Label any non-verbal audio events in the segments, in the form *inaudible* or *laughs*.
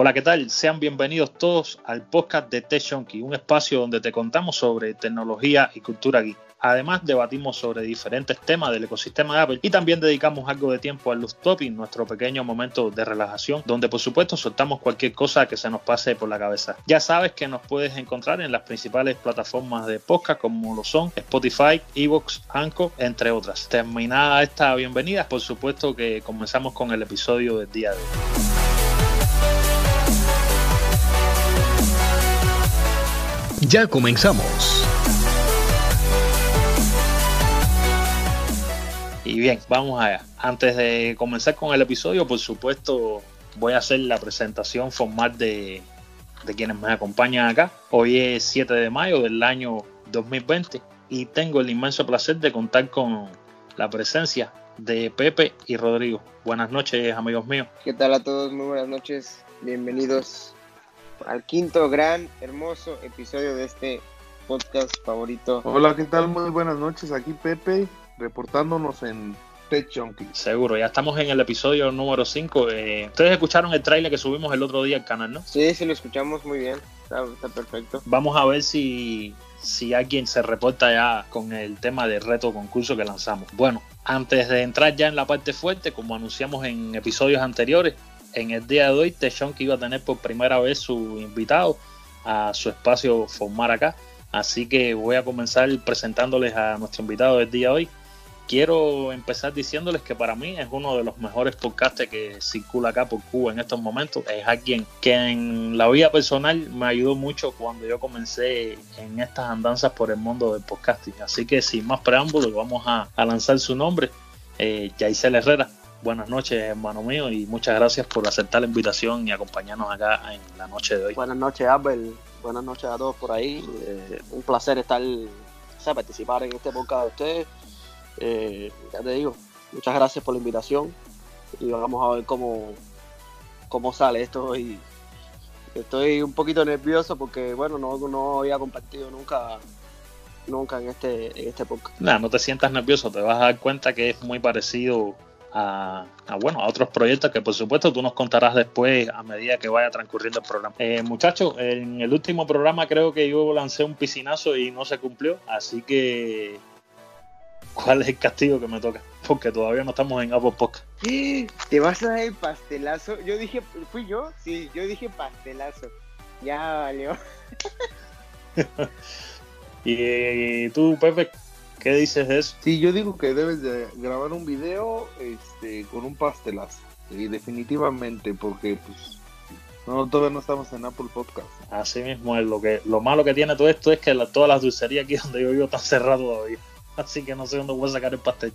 Hola, ¿qué tal? Sean bienvenidos todos al podcast de Tech un espacio donde te contamos sobre tecnología y cultura geek. Además, debatimos sobre diferentes temas del ecosistema de Apple y también dedicamos algo de tiempo al Topic, nuestro pequeño momento de relajación, donde por supuesto soltamos cualquier cosa que se nos pase por la cabeza. Ya sabes que nos puedes encontrar en las principales plataformas de podcast como lo son Spotify, Evox, Anchor, entre otras. Terminada esta bienvenida, por supuesto que comenzamos con el episodio del día de hoy. Ya comenzamos. Y bien, vamos allá. Antes de comenzar con el episodio, por supuesto, voy a hacer la presentación formal de, de quienes me acompañan acá. Hoy es 7 de mayo del año 2020 y tengo el inmenso placer de contar con la presencia de Pepe y Rodrigo. Buenas noches, amigos míos. ¿Qué tal a todos? Muy buenas noches. Bienvenidos al quinto gran, hermoso episodio de este podcast favorito. Hola, ¿qué tal? Muy buenas noches. Aquí Pepe, reportándonos en Tech Junkie. Seguro, ya estamos en el episodio número 5. Eh, Ustedes escucharon el trailer que subimos el otro día al canal, ¿no? Sí, sí, lo escuchamos muy bien. Está, está perfecto. Vamos a ver si, si alguien se reporta ya con el tema del reto concurso que lanzamos. Bueno, antes de entrar ya en la parte fuerte, como anunciamos en episodios anteriores, en el día de hoy que iba a tener por primera vez su invitado a su espacio formar acá. Así que voy a comenzar presentándoles a nuestro invitado del día de hoy. Quiero empezar diciéndoles que para mí es uno de los mejores podcasts que circula acá por Cuba en estos momentos. Es alguien que en la vida personal me ayudó mucho cuando yo comencé en estas andanzas por el mundo del podcasting. Así que sin más preámbulos vamos a, lanzar su nombre, eh, Herrera buenas noches, hermano mío, y muchas gracias por aceptar la invitación y acompañarnos acá en la noche de hoy. Buenas noches, Abel. Buenas noches a todos por ahí. Eh, un placer estar, o participar en este podcast de ustedes. Eh, ya te digo, muchas gracias por la invitación y vamos a ver cómo, cómo sale esto. Y estoy un poquito nervioso porque, bueno, no, no había compartido nunca nunca en este, en este podcast. Nada, no te sientas nervioso, te vas a dar cuenta que es muy parecido a, bueno, a otros proyectos que por supuesto tú nos contarás después a medida que vaya transcurriendo el programa. Eh, muchachos, en el último programa creo que yo lancé un piscinazo y no se cumplió, así que ¿cuál es el castigo que me toca? Porque todavía no estamos en Apple Podcast. ¿Te vas a dar el pastelazo? Yo dije, ¿fui yo? Sí, yo dije pastelazo. Ya valió. *laughs* y tú, Pepe, ¿Qué dices de eso? Sí, yo digo que debes de grabar un video este, con un pastelazo. Y definitivamente, porque pues no, todavía no estamos en Apple Podcast. Así mismo es. Lo, que, lo malo que tiene todo esto es que todas las dulcerías aquí *laughs* donde yo vivo están cerradas todavía. Así que no sé dónde voy a sacar el pastel.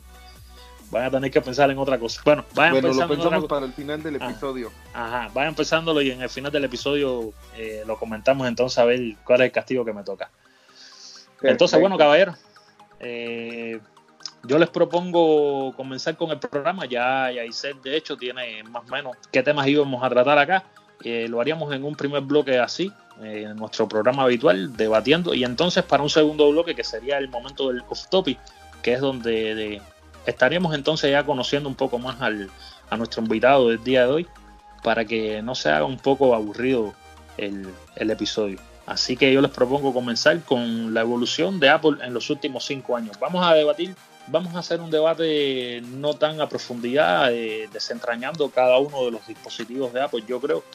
Van a tener que pensar en otra cosa. Bueno, vayan bueno, lo pensamos para el final del ah, episodio. ajá, vayan pensándolo y en el final del episodio eh, lo comentamos entonces a ver cuál es el castigo que me toca. Entonces, bueno, caballero eh, yo les propongo comenzar con el programa. Ya Yaisel, de hecho, tiene más o menos qué temas íbamos a tratar acá. Eh, lo haríamos en un primer bloque así, eh, nuestro programa habitual, debatiendo. Y entonces, para un segundo bloque, que sería el momento del off-topic, que es donde estaríamos entonces ya conociendo un poco más al, a nuestro invitado del día de hoy, para que no se haga un poco aburrido el, el episodio. Así que yo les propongo comenzar con la evolución de Apple en los últimos cinco años. Vamos a debatir, vamos a hacer un debate no tan a profundidad, eh, desentrañando cada uno de los dispositivos de Apple. Yo creo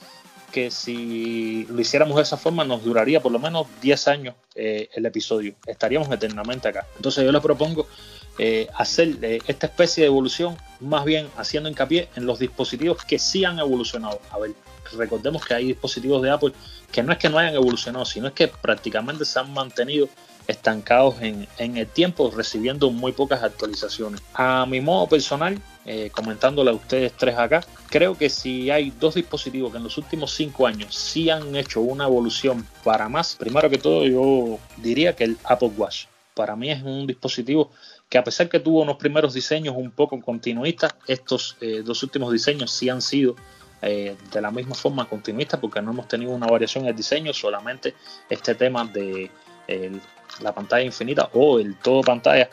que si lo hiciéramos de esa forma nos duraría por lo menos 10 años eh, el episodio. Estaríamos eternamente acá. Entonces yo les propongo eh, hacer esta especie de evolución más bien haciendo hincapié en los dispositivos que sí han evolucionado. A ver, recordemos que hay dispositivos de Apple que no es que no hayan evolucionado, sino es que prácticamente se han mantenido estancados en, el tiempo, recibiendo muy pocas actualizaciones. A mi modo personal, eh, comentándole a ustedes tres acá, creo que si hay dos dispositivos que en los últimos cinco años sí han hecho una evolución para más, primero que todo yo diría que el Apple Watch. Para mí es un dispositivo que a pesar que tuvo unos primeros diseños un poco continuistas, estos eh, dos últimos diseños sí han sido eh, de la misma forma continuista porque no hemos tenido una variación en el diseño, solamente este tema de, la pantalla infinita o el todo pantalla.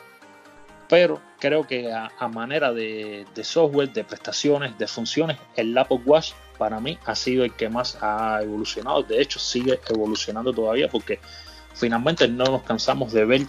Pero creo que a, manera de, software, de prestaciones, de funciones, el Apple Watch para mí ha sido el que más ha evolucionado. De hecho, sigue evolucionando todavía porque finalmente no nos cansamos de ver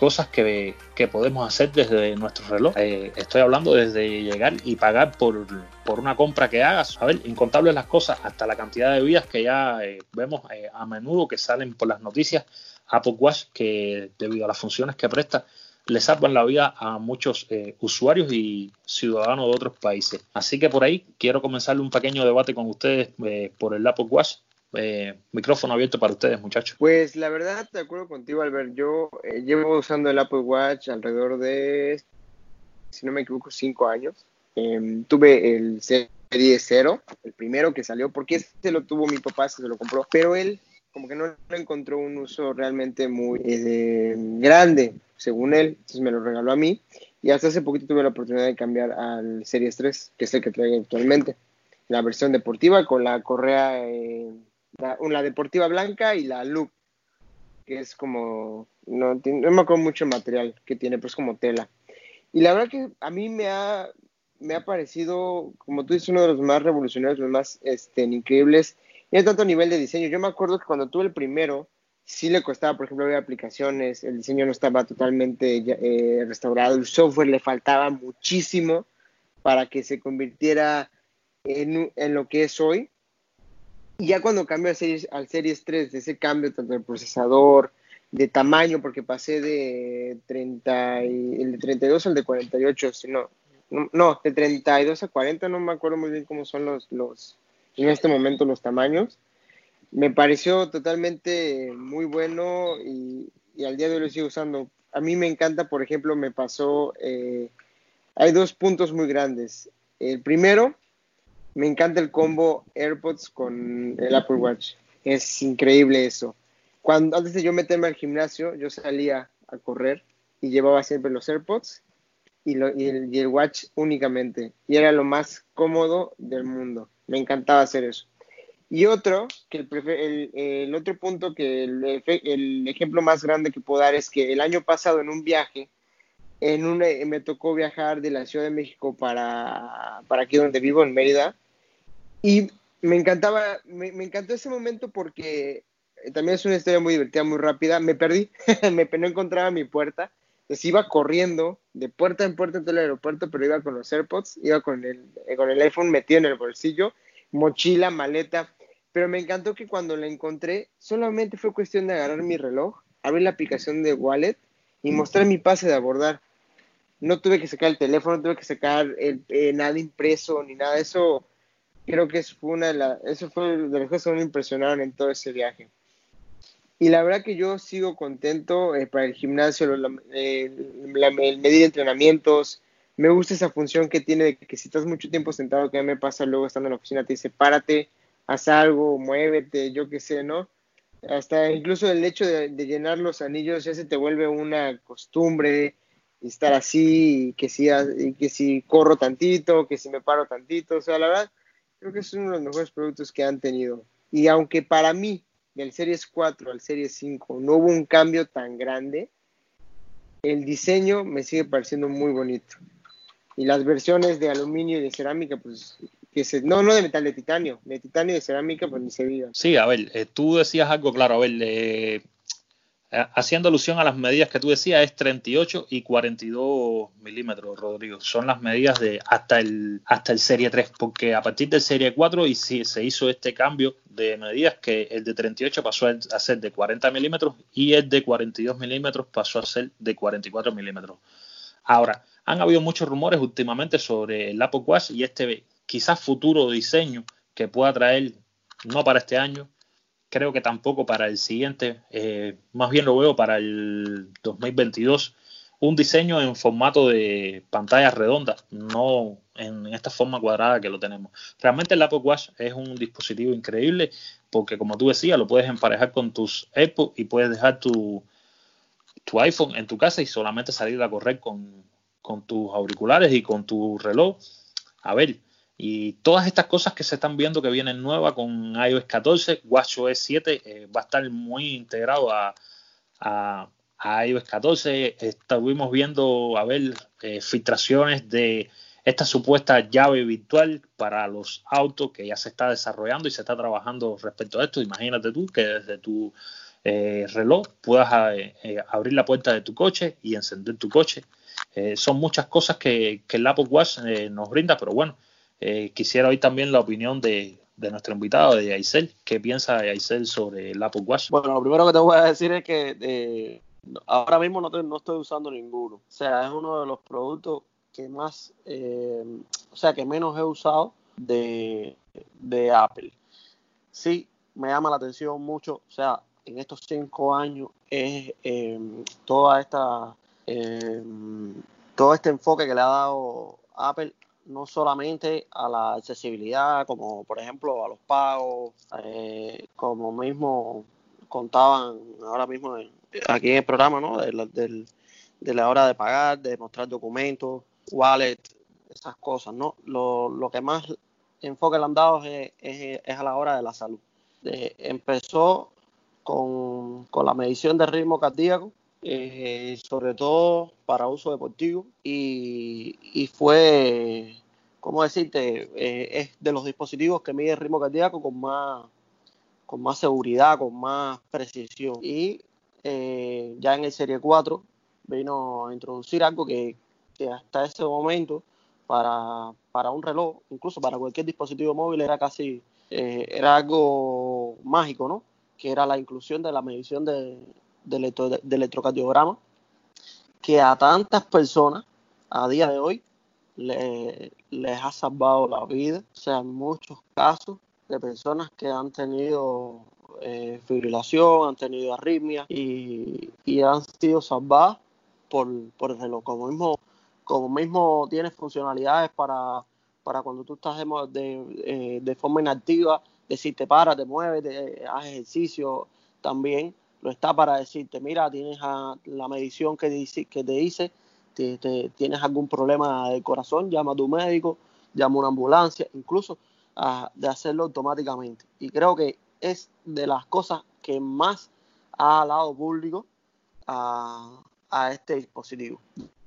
cosas que, podemos hacer desde nuestro reloj. Eh, estoy hablando desde llegar y pagar por, una compra que hagas. A ver, incontables las cosas, hasta la cantidad de vidas que ya eh, vemos eh, a menudo que salen por las noticias. Apple Watch, que debido a las funciones que presta, le salvan la vida a muchos usuarios y ciudadanos de otros países. Así que por ahí quiero comenzar un pequeño debate con ustedes por el Apple Watch eh, micrófono abierto para ustedes, muchachos. Pues la verdad, de acuerdo contigo, Albert. Yo eh, llevo usando el Apple Watch alrededor de, si no me equivoco, cinco años. Em, tuve el Serie 0, el primero que salió, porque este lo tuvo mi papá, se lo compró, pero él como que no encontró un uso realmente muy eh, grande, según él, entonces me lo regaló a mí. Y hasta hace poquito tuve la oportunidad de cambiar al Series 3, que es el que traigo actualmente. La versión deportiva con la correa la, deportiva blanca y la loop, que es como, no, no me acuerdo mucho el material que tiene, pero es como tela. Y la verdad que a mí me ha, me ha parecido, como tú dices, uno de los más revolucionarios, los más este, increíbles, y en tanto nivel de diseño. Yo me acuerdo que cuando tuve el primero, sí le costaba, por ejemplo, ver aplicaciones, el diseño no estaba totalmente eh, restaurado, el software le faltaba muchísimo para que se convirtiera en, en lo que es hoy. Y ya cuando cambió al Series, al Series 3, de ese cambio tanto de procesador, de tamaño, porque pasé de 30 y, el de 32 al de 48, si no, no, de 32 a 40, no me acuerdo muy bien cómo son los, los, en este momento los tamaños. Me pareció totalmente muy bueno y, al día de hoy lo sigo usando. A mí me encanta, por ejemplo, me pasó, eh, hay dos puntos muy grandes. El primero me encanta el combo AirPods con el Apple Watch. Es increíble eso. Cuando, antes de yo meterme al gimnasio, yo salía a correr y llevaba siempre los AirPods y, el, Watch únicamente. Y era lo más cómodo del mundo. Me encantaba hacer eso. Y otro, que el, otro punto que el, ejemplo más grande que puedo dar es que el año pasado en un viaje, en un, me tocó viajar de la Ciudad de México para, para aquí donde vivo, en Mérida, y me encantaba, me, encantó ese momento porque eh, también es una historia muy divertida, muy rápida. Me perdí, *laughs* me no encontraba mi puerta. Entonces iba corriendo de puerta en puerta en todo el aeropuerto, pero iba con los AirPods, iba con el, eh, con el iPhone metido en el bolsillo, mochila, maleta. Pero me encantó que cuando la encontré, solamente fue cuestión de agarrar mi reloj, abrir la aplicación de Wallet y mostrar mi pase de abordar. No tuve que sacar el teléfono, no tuve que sacar el, eh, nada impreso ni nada. Eso creo que fue una de las, eso fue de las cosas que me impresionaron en todo ese viaje. Y la verdad que yo sigo contento eh, para el gimnasio, el medir entrenamientos. Me gusta esa función que tiene de que si estás mucho tiempo sentado, que a mí me pasa luego estando en la oficina, te dice párate, haz algo, muévete, yo qué sé, ¿no? Hasta incluso el hecho de, llenar los anillos ya se te vuelve una costumbre, estar así, que si, que si corro tantito, que si me paro tantito, o sea, la verdad, creo que es uno de los mejores productos que han tenido. Y aunque para mí, del Series 4 al Series 5, no hubo un cambio tan grande, el diseño me sigue pareciendo muy bonito. Y las versiones de aluminio y de cerámica, pues, que se, no, no de metal, de titanio, de titanio y de cerámica, pues ni se diga. Sí, a ver, eh, tú decías algo claro, a ver, eh, haciendo alusión a las medidas que tú decías, es 38 y 42 milímetros, Rodrigo. Son las medidas de hasta el, hasta el Serie 3, porque a partir del Serie 4 y si se hizo este cambio de medidas que el de 38 pasó a ser de 40 milímetros y el de 42 milímetros pasó a ser de 44 milímetros. Ahora, han habido muchos rumores últimamente sobre el Apple Watch y este quizás futuro diseño que pueda traer, no para este año, creo que tampoco para el siguiente, eh, más bien lo veo para el 2022, un diseño en formato de pantalla redonda, no en esta forma cuadrada que lo tenemos. Realmente el Apple Watch es un dispositivo increíble porque como tú decías, lo puedes emparejar con tus AirPods y puedes dejar tu, tu iPhone en tu casa y solamente salir a correr con, con tus auriculares y con tu reloj. A ver, y todas estas cosas que se están viendo que vienen nuevas con iOS 14, WatchOS 7 eh, va a estar muy integrado a, iOS 14. Estuvimos viendo, a ver, eh, filtraciones de esta supuesta llave virtual para los autos que ya se está desarrollando y se está trabajando respecto a esto. Imagínate tú que desde tu eh, reloj puedas abrir la puerta de tu coche y encender tu coche. son muchas cosas que, que el Apple Watch nos brinda, pero bueno, quisiera oír también la opinión de, de nuestro invitado, de Aisel. ¿Qué piensa Aisel sobre el Apple Watch? Bueno, lo primero que te voy a decir es que eh, ahora mismo no, no, estoy usando ninguno. O sea, es uno de los productos que más, eh, o sea, que menos he usado de, de Apple. Sí, me llama la atención mucho, o sea, en estos cinco años es eh, toda esta, todo este enfoque que le ha dado Apple no solamente a la accesibilidad, como por ejemplo a los pagos, eh, como mismo contaban ahora mismo aquí en el programa, ¿no? De la, de la hora de pagar, de mostrar documentos, wallet, esas cosas, ¿no? Lo, lo que más enfoque le han dado es, es, a la hora de la salud. empezó con, con la medición de ritmo cardíaco, eh, sobre todo para uso deportivo y, y fue, ¿cómo decirte? Eh, es de los dispositivos que mide el ritmo cardíaco con más, con más seguridad, con más precisión. Y eh, ya en el Serie 4 vino a introducir algo que, que hasta ese momento para, para, un reloj, incluso para cualquier dispositivo móvil era casi, era algo mágico, ¿no? Que era la inclusión de la medición de, de, electrocardiograma que a tantas personas a día de hoy les ha salvado la vida. O sea, en muchos casos de personas que han tenido eh, fibrilación, han tenido arritmia y, han sido salvadas por, por el reloj. Como mismo, como mismo tiene funcionalidades para, para cuando tú estás de, eh, de, forma inactiva, decirte para, te mueves, te, haz ejercicio también lo está para decirte, mira, tienes la medición que, dice, que te dice, tienes algún problema del corazón, llama a tu médico, llama a una ambulancia, incluso de hacerlo automáticamente. Y creo que es de las cosas que más ha dado público a, este dispositivo.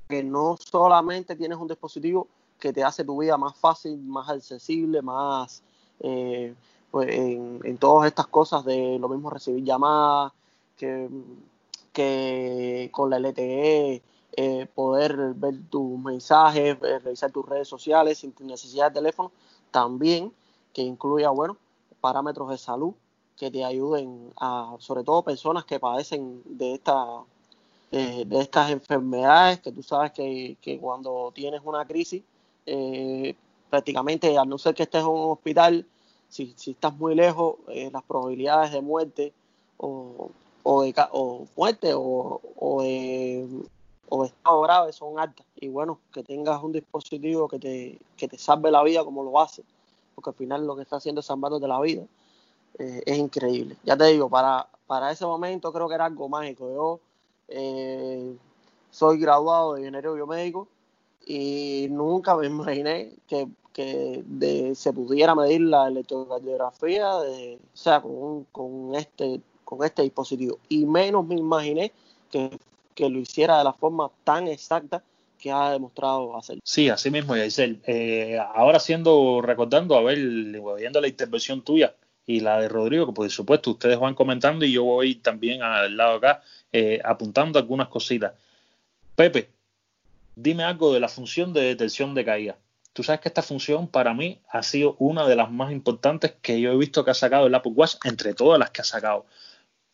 Que no solamente tienes un dispositivo que te hace tu vida más fácil, más accesible, más eh, pues en, en, todas estas cosas de lo mismo recibir llamadas, que, con la LTE eh, poder ver tus mensajes, eh, revisar tus redes sociales sin necesidad de teléfono, también que incluya, bueno, parámetros de salud que te ayuden a, sobre todo personas que padecen de esta eh, de estas enfermedades que tú sabes que, cuando tienes una crisis prácticamente al no ser que estés en un hospital si, si estás muy lejos las probabilidades de muerte o, o de o muerte o, o, de, o estado grave son altas. Y bueno, que tengas un dispositivo que te, que te salve la vida como lo hace, porque al final lo que está haciendo es salvándote la vida, eh, es increíble. Ya te digo, para, para ese momento creo que era algo mágico. Yo eh, soy graduado de ingeniería biomédico y nunca me imaginé que, que de, se pudiera medir la electrocardiografía de, o sea, con, con este con este dispositivo. Y menos me imaginé que, lo hiciera de la forma tan exacta que ha demostrado hacer. Sí, así mismo, Yaisel. Eh, ahora siendo, recordando, a ver, viendo la intervención tuya y la de Rodrigo, que por supuesto ustedes van comentando y yo voy también al lado acá eh, apuntando algunas cositas. Pepe, dime algo de la función de detección de caída. Tú sabes que esta función para mí ha sido una de las más importantes que yo he visto que ha sacado el Apple Watch entre todas las que ha sacado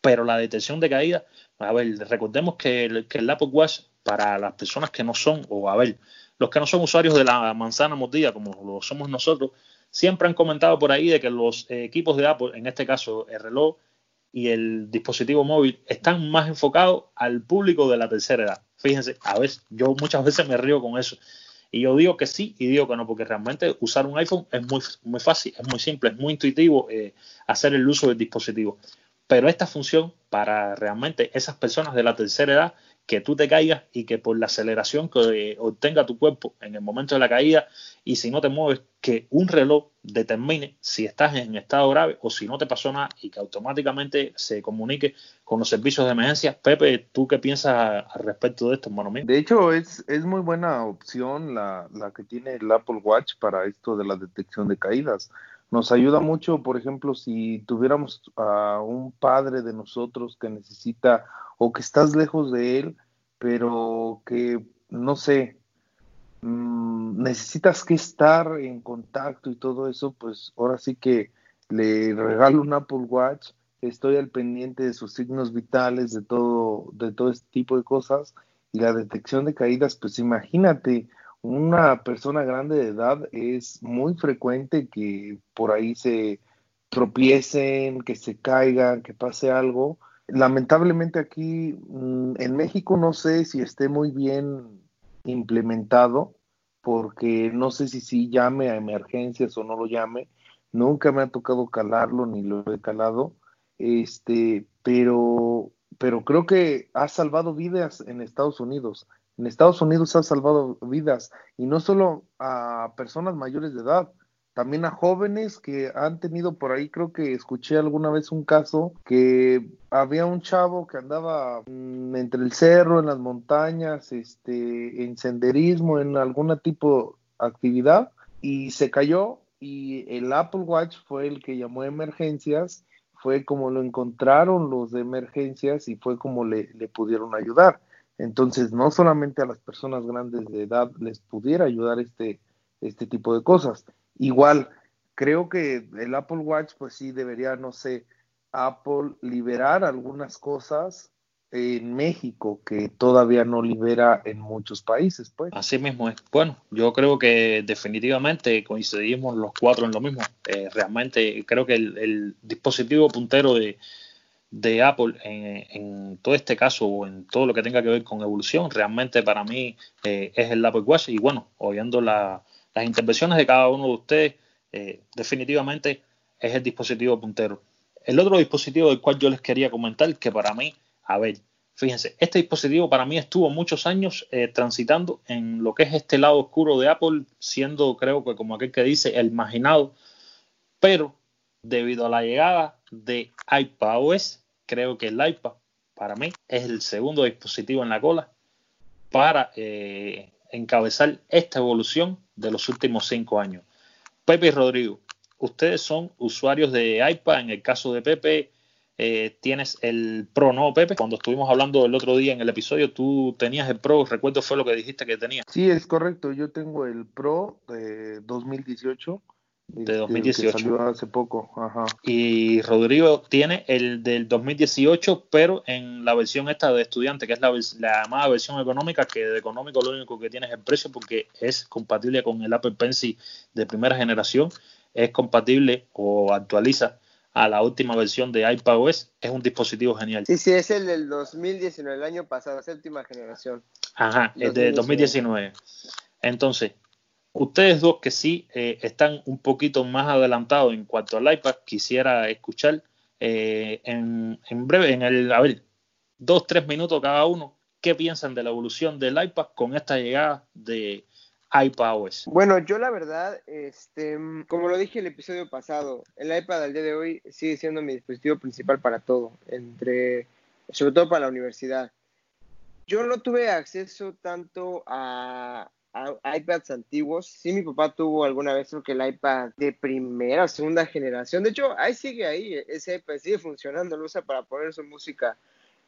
pero la detección de caída, a ver, recordemos que el, Apple Watch para las personas que no son, o a ver, los que no son usuarios de la manzana mordida como lo somos nosotros, siempre han comentado por ahí de que los equipos de Apple, en este caso el reloj y el dispositivo móvil, están más enfocados al público de la tercera edad. Fíjense, a veces, yo muchas veces me río con eso. Y yo digo que sí y digo que no, porque realmente usar un iPhone es muy, muy fácil, es muy simple, es muy intuitivo eh, hacer el uso del dispositivo pero esta función para realmente esas personas de la tercera edad que tú te caigas y que por la aceleración que obtenga tu cuerpo en el momento de la caída y si no te mueves, que un reloj determine si estás en estado grave o si no te pasó nada y que automáticamente se comunique con los servicios de emergencia. Pepe, ¿tú qué piensas al respecto de esto, hermano mío? De hecho, es, es muy buena opción la, la que tiene el Apple Watch para esto de la detección de caídas. Nos ayuda mucho, por ejemplo, si tuviéramos a un padre de nosotros que necesita o que estás lejos de él, pero que, no sé, mm, necesitas que estar en contacto y todo eso, pues ahora sí que le regalo un Apple Watch, estoy al pendiente de sus signos vitales, de todo, de todo este tipo de cosas, y la detección de caídas, pues imagínate, una persona grande de edad es muy frecuente que por ahí se tropiecen, que se caigan, que pase algo, lamentablemente aquí mm, en México no sé si esté muy bien implementado, porque no sé si sí llame a emergencias o no lo llame. Nunca me ha tocado calarlo ni lo he calado. Este, pero, pero creo que ha salvado vidas en Estados Unidos. En Estados Unidos ha salvado vidas y no solo a personas mayores de edad, también a jóvenes que han tenido por ahí, creo que escuché alguna vez un caso que había un chavo que andaba mm, entre el cerro, en las montañas, este, en senderismo, en algún tipo de actividad y se cayó y el Apple Watch fue el que llamó a emergencias, fue como lo encontraron los de emergencias y fue como le, le pudieron ayudar. Entonces, no solamente a las personas grandes de edad les pudiera ayudar este, este tipo de cosas. Igual, creo que el Apple Watch, pues sí, debería, no sé, Apple liberar algunas cosas en México que todavía no libera en muchos países, pues. Así mismo es. Bueno, yo creo que definitivamente coincidimos los cuatro en lo mismo. Eh, realmente creo que el, dispositivo puntero de, Apple en, todo este caso o en todo lo que tenga que ver con evolución, realmente para mí eh, es el Apple Watch y bueno, oyendo la, las intervenciones de cada uno de ustedes eh, definitivamente es el dispositivo puntero. El otro dispositivo del cual yo les quería comentar, que para mí, a ver, fíjense, este dispositivo para mí estuvo muchos años eh, transitando en lo que es este lado oscuro de Apple, siendo creo que como aquel que dice el marginado, pero debido a la llegada de iPadOS, creo que el iPad para mí es el segundo dispositivo en la cola para eh, encabezar esta evolución de los últimos cinco años. Pepe y Rodrigo, ustedes son usuarios de iPad. En el caso de Pepe, eh, tienes el Pro, ¿no, Pepe? Cuando estuvimos hablando el otro día en el episodio, tú tenías el Pro, recuerdo fue lo que dijiste que tenías. Sí, es correcto, yo tengo el Pro de 2018 de 2018. Que salió hace poco. Ajá. Y Rodrigo tiene el del 2018, pero en la versión esta de estudiante, que es la, la llamada versión económica, que de económico lo único que tiene es el precio porque es compatible con el Apple Pencil de primera generación, es compatible o actualiza a la última versión de iPadOS, es un dispositivo genial. Sí, sí, es el del 2019, el año pasado, séptima generación. Ajá, es de 2019. Entonces, Ustedes dos que sí eh, están un poquito más adelantados en cuanto al iPad, quisiera escuchar eh, en, breve, en el, a ver, dos, tres minutos cada uno, qué piensan de la evolución del iPad con esta llegada de iPadOS. Bueno, yo la verdad, este, como lo dije en el episodio pasado, el iPad al día de hoy sigue siendo mi dispositivo principal para todo, entre, sobre todo para la universidad. Yo no tuve acceso tanto a, iPads antiguos. Sí, mi papá tuvo alguna vez que el iPad de primera o segunda generación. De hecho, ahí sigue ahí, ese iPad sigue funcionando, lo usa para poner su música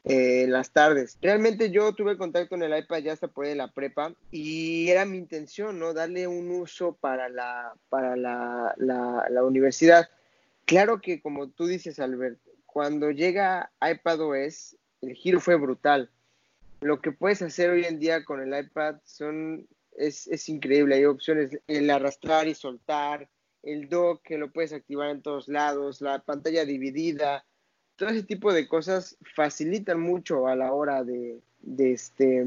eh, las tardes. Realmente yo tuve contacto con el iPad ya hasta por ahí en la prepa y era mi intención, ¿no? Darle un uso para la, para la, la, universidad. Claro que como tú dices, Albert, cuando llega iPadOS, el giro fue brutal. Lo que puedes hacer hoy en día con el iPad son es, increíble. Hay opciones, el arrastrar y soltar, el dock que lo puedes activar en todos lados, la pantalla dividida, todo ese tipo de cosas facilitan mucho a la hora de, este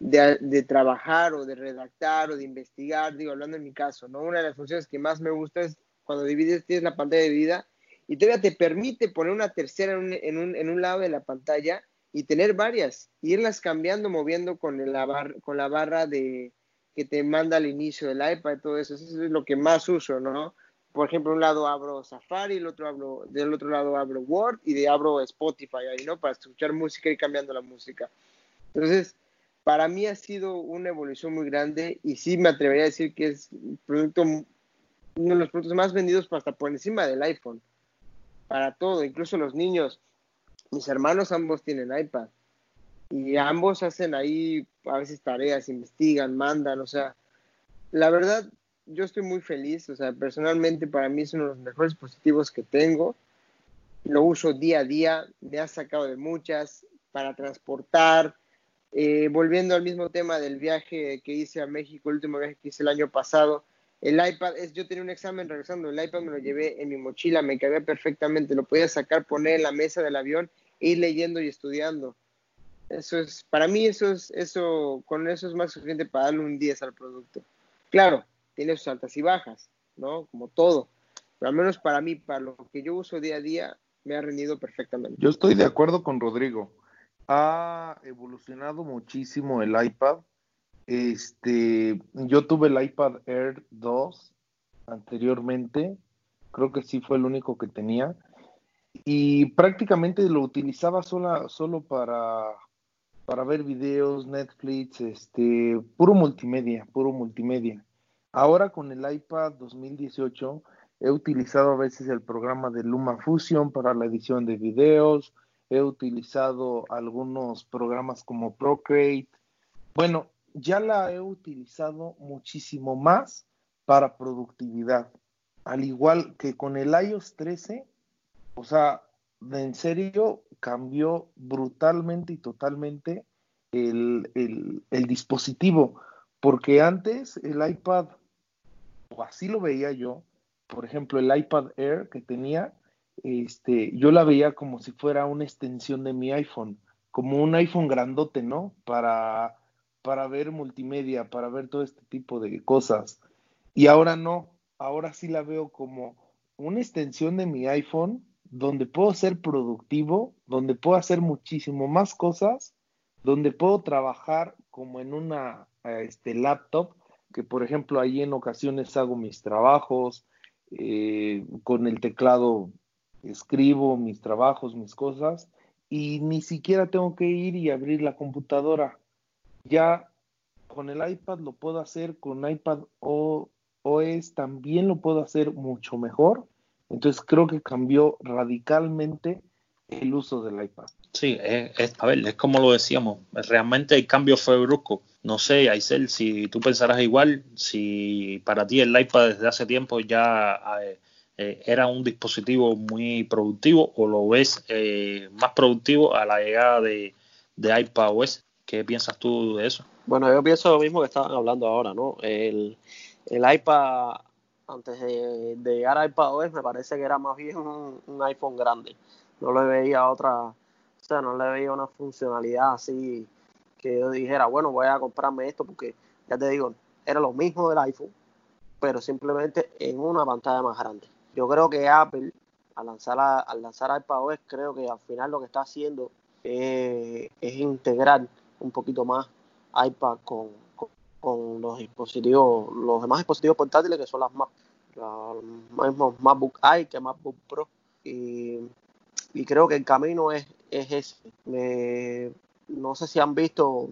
de, trabajar o de redactar o de investigar, digo, hablando en mi caso, ¿no? Una de las funciones que más me gusta es cuando divides, tienes la pantalla dividida y todavía te permite poner una tercera en un, en un, lado de la pantalla y tener varias, irlas cambiando, moviendo con la, con la barra de, que te manda al inicio del iPad, todo eso, eso es lo que más uso, ¿no? Por ejemplo, un lado abro Safari, el otro abro, del otro lado abro Word y de abro Spotify ahí, ¿no? Para escuchar música y cambiando la música. Entonces, para mí ha sido una evolución muy grande y sí me atrevería a decir que es un producto, uno de los productos más vendidos hasta por encima del iPhone. Para todo, incluso los niños. Mis hermanos ambos tienen iPad. Y ambos hacen ahí a veces tareas, investigan, mandan, o sea, la verdad yo estoy muy feliz, o sea, personalmente para mí es uno de los mejores dispositivos que tengo, lo uso día a día, me ha sacado de muchas para transportar, eh, volviendo al mismo tema del viaje que hice a México, el último viaje que hice el año pasado, el iPad, es, yo tenía un examen regresando, el iPad me lo llevé en mi mochila, me cabía perfectamente, lo podía sacar, poner en la mesa del avión, ir leyendo y estudiando. Eso es, para mí eso es, eso, con eso es más suficiente para darle un 10 al producto. Claro, tiene sus altas y bajas, ¿no? Como todo. Pero al menos para mí, para lo que yo uso día a día, me ha rendido perfectamente. Yo estoy de acuerdo con Rodrigo. Ha evolucionado muchísimo el iPad. Este, yo tuve el iPad Air 2 anteriormente. Creo que sí fue el único que tenía. Y prácticamente lo utilizaba solo para para ver videos, Netflix, este, puro multimedia, puro multimedia. Ahora con el iPad 2018 he utilizado a veces el programa de LumaFusion para la edición de videos, he utilizado algunos programas como Procreate. Bueno, ya la he utilizado muchísimo más para productividad. Al igual que con el iOS 13, o sea, en serio cambió brutalmente y totalmente el, dispositivo, porque antes el iPad, o así lo veía yo, por ejemplo, el iPad Air que tenía, este, yo la veía como si fuera una extensión de mi iPhone, como un iPhone grandote, ¿no? Para, para ver multimedia, para ver todo este tipo de cosas. Y ahora no, ahora sí la veo como una extensión de mi iPhone donde puedo ser productivo, donde puedo hacer muchísimo más cosas, donde puedo trabajar como en una este, laptop, que por ejemplo ahí en ocasiones hago mis trabajos, eh, con el teclado escribo mis trabajos, mis cosas, y ni siquiera tengo que ir y abrir la computadora. Ya con el iPad lo puedo hacer, con iPad OS también lo puedo hacer mucho mejor entonces creo que cambió radicalmente el uso del iPad. Sí, es, a ver, es como lo decíamos, realmente el cambio fue brusco. No sé, Aisel, si tú pensarás igual, si para ti el iPad desde hace tiempo ya eh, eh, era un dispositivo muy productivo o lo ves eh, más productivo a la llegada de, de iPad OS. ¿Qué piensas tú de eso? Bueno, yo pienso lo mismo que estaban hablando ahora, ¿no? El, el iPad antes de, llegar a iPadOS me parece que era más bien un, iPhone grande. No le veía otra, o sea, no le veía una funcionalidad así que yo dijera, bueno, voy a comprarme esto porque, ya te digo, era lo mismo del iPhone, pero simplemente en una pantalla más grande. Yo creo que Apple, al lanzar, al lanzar iPadOS, creo que al final lo que está haciendo es integrar un poquito más iPad con, con los dispositivos, los demás dispositivos portátiles que son las Mac, los MacBook Air que MacBook Pro. Y, creo que el camino es, es ese. no sé si han visto,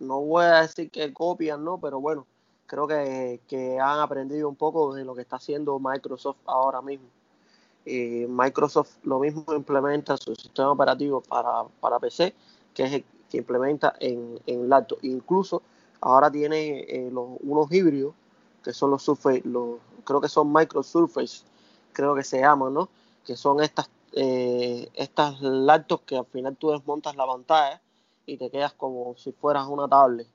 no voy a decir que copian, ¿no? Pero bueno, creo que, han aprendido un poco de lo que está haciendo Microsoft ahora mismo. Microsoft lo mismo implementa su sistema operativo para, para PC, que que implementa en, en laptop. Incluso ahora tiene eh, los, unos híbridos que son los Surface, los, creo que son Micro Surface, creo que se llaman, ¿no? Que son estas, eh, estas laptops que al final tú desmontas la pantalla y te quedas como si fueras una tablet.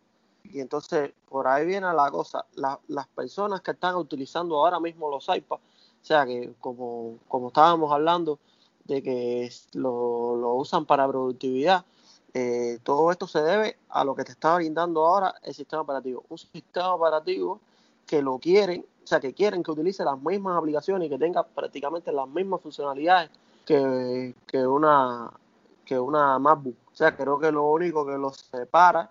Y entonces por ahí viene la cosa, las personas que están utilizando ahora mismo los iPads, o sea que como, como estábamos hablando de que lo, lo usan para productividad, eh, todo esto se debe a lo que te está brindando ahora el sistema operativo. Un sistema operativo que lo quieren, o sea, que quieren que utilice las mismas aplicaciones y que tenga prácticamente las mismas funcionalidades que, que una que una MacBook. O sea, creo que lo único que los separa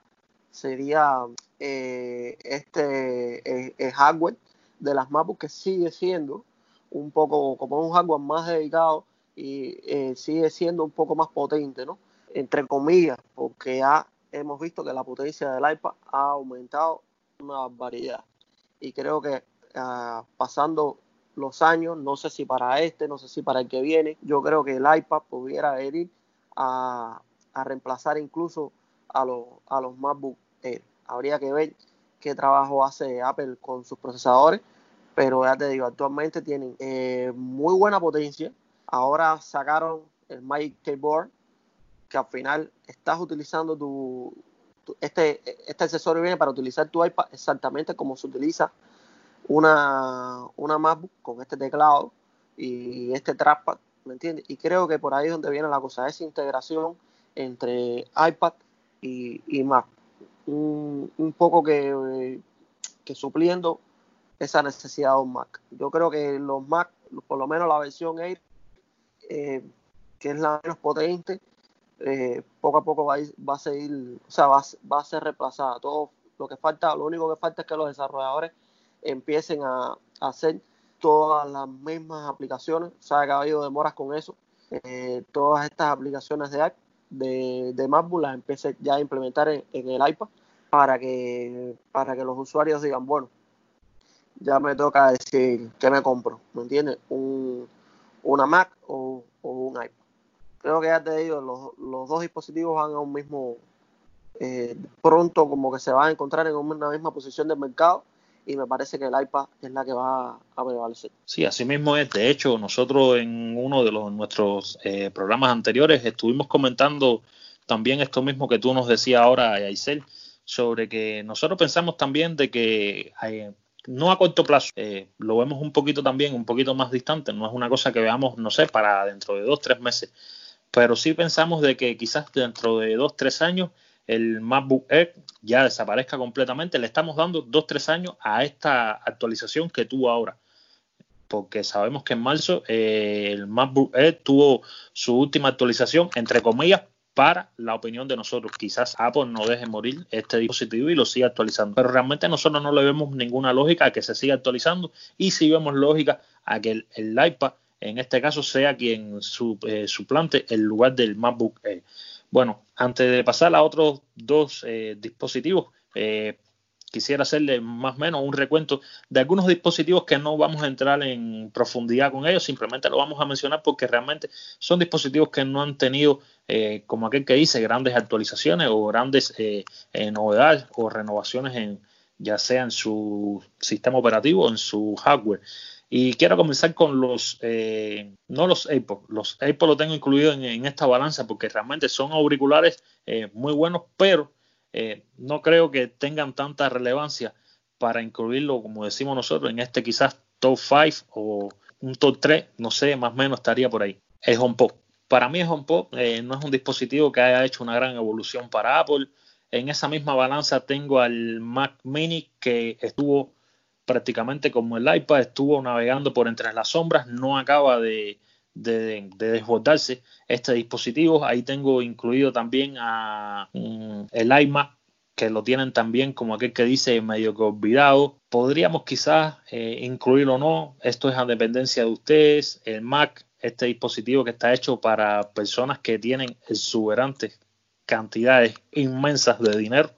sería eh, este eh, hardware de las MacBook que sigue siendo un poco como un hardware más dedicado y eh, sigue siendo un poco más potente, ¿no? Entre comillas, porque ya hemos visto que la potencia del iPad ha aumentado una variedad. Y creo que ah, pasando los años, no sé si para este, no sé si para el que viene, yo creo que el iPad pudiera venir a, reemplazar incluso a, los a los MacBook Air. Habría que ver qué trabajo hace Apple con sus procesadores, pero ya te digo, actualmente tienen eh, muy buena potencia. Ahora sacaron el Magic Keyboard, que al final estás utilizando tu, este, este accesorio viene para utilizar tu iPad exactamente como se utiliza una, una MacBook con este teclado y este trackpad ¿me entiendes? Y creo que por ahí es donde viene la cosa, esa integración entre iPad y, Mac. Un, poco que, que, supliendo esa necesidad de un Mac. Yo creo que los Mac, por lo menos la versión Air, eh, que es la menos potente, eh, poco a poco va a, va a seguir, o sea, va, va, a ser reemplazada. Todo lo que falta, lo único que falta es que los desarrolladores empiecen a, hacer todas las mismas aplicaciones, o sea, que ha habido demoras con eso. Eh, todas estas aplicaciones de, de, de MacBook las empecé ya a implementar en, el iPad para que, para que los usuarios digan, bueno, ya me toca decir qué me compro, ¿me entiendes? Un, una Mac o. Creo que ya te digo, los, los dos dispositivos van a un mismo, eh, pronto como que se van a encontrar en una misma posición del mercado y me parece que el iPad es la que va a prevalecer. Sí, así mismo es. De hecho, nosotros en uno de los, nuestros eh, programas anteriores estuvimos comentando también esto mismo que tú nos decías ahora, Aisel, sobre que nosotros pensamos también de que eh, no a corto plazo, eh, lo vemos un poquito también, un poquito más distante, no es una cosa que veamos, no sé, para dentro de dos, tres meses, pero sí pensamos de que quizás dentro de dos, tres años el MacBook Air ya desaparezca completamente. Le estamos dando dos, tres años a esta actualización que tuvo ahora. Porque sabemos que en marzo eh, el MacBook Air tuvo su última actualización, entre comillas, para la opinión de nosotros. Quizás Apple no deje morir este dispositivo y lo siga actualizando. Pero realmente nosotros no le vemos ninguna lógica a que se siga actualizando y sí vemos lógica a que el, iPad, en este caso, sea quien eh, suplante el lugar del MacBook Air. Bueno, antes de pasar a otros dos eh, dispositivos, eh, quisiera hacerle más o menos un recuento de algunos dispositivos que no vamos a entrar en profundidad con ellos, simplemente lo vamos a mencionar porque realmente son dispositivos que no han tenido, eh, como aquel que dice, grandes actualizaciones o grandes novedades o renovaciones en ya sea en su sistema operativo o en su hardware. Y quiero comenzar con los, eh, no los AirPods, los AirPods los tengo incluidos en, esta balanza porque realmente son auriculares eh, muy buenos, pero eh, no creo que tengan tanta relevancia para incluirlo, como decimos nosotros, en este quizás top 5 o un top 3, no sé, más o menos estaría por ahí. El HomePod. Para mí HomePod no es un dispositivo que haya hecho una gran evolución para Apple. En esa misma balanza tengo al Mac Mini que estuvo prácticamente como el iPad estuvo navegando por entre las sombras, no acaba de, desbordarse este dispositivo. Ahí tengo incluido también a mm, el iMac que lo tienen también como aquel que dice medio que olvidado. Podríamos quizás eh, incluirlo o no, esto es a dependencia de ustedes. El Mac, este dispositivo que está hecho para personas que tienen exuberantes cantidades inmensas de dinero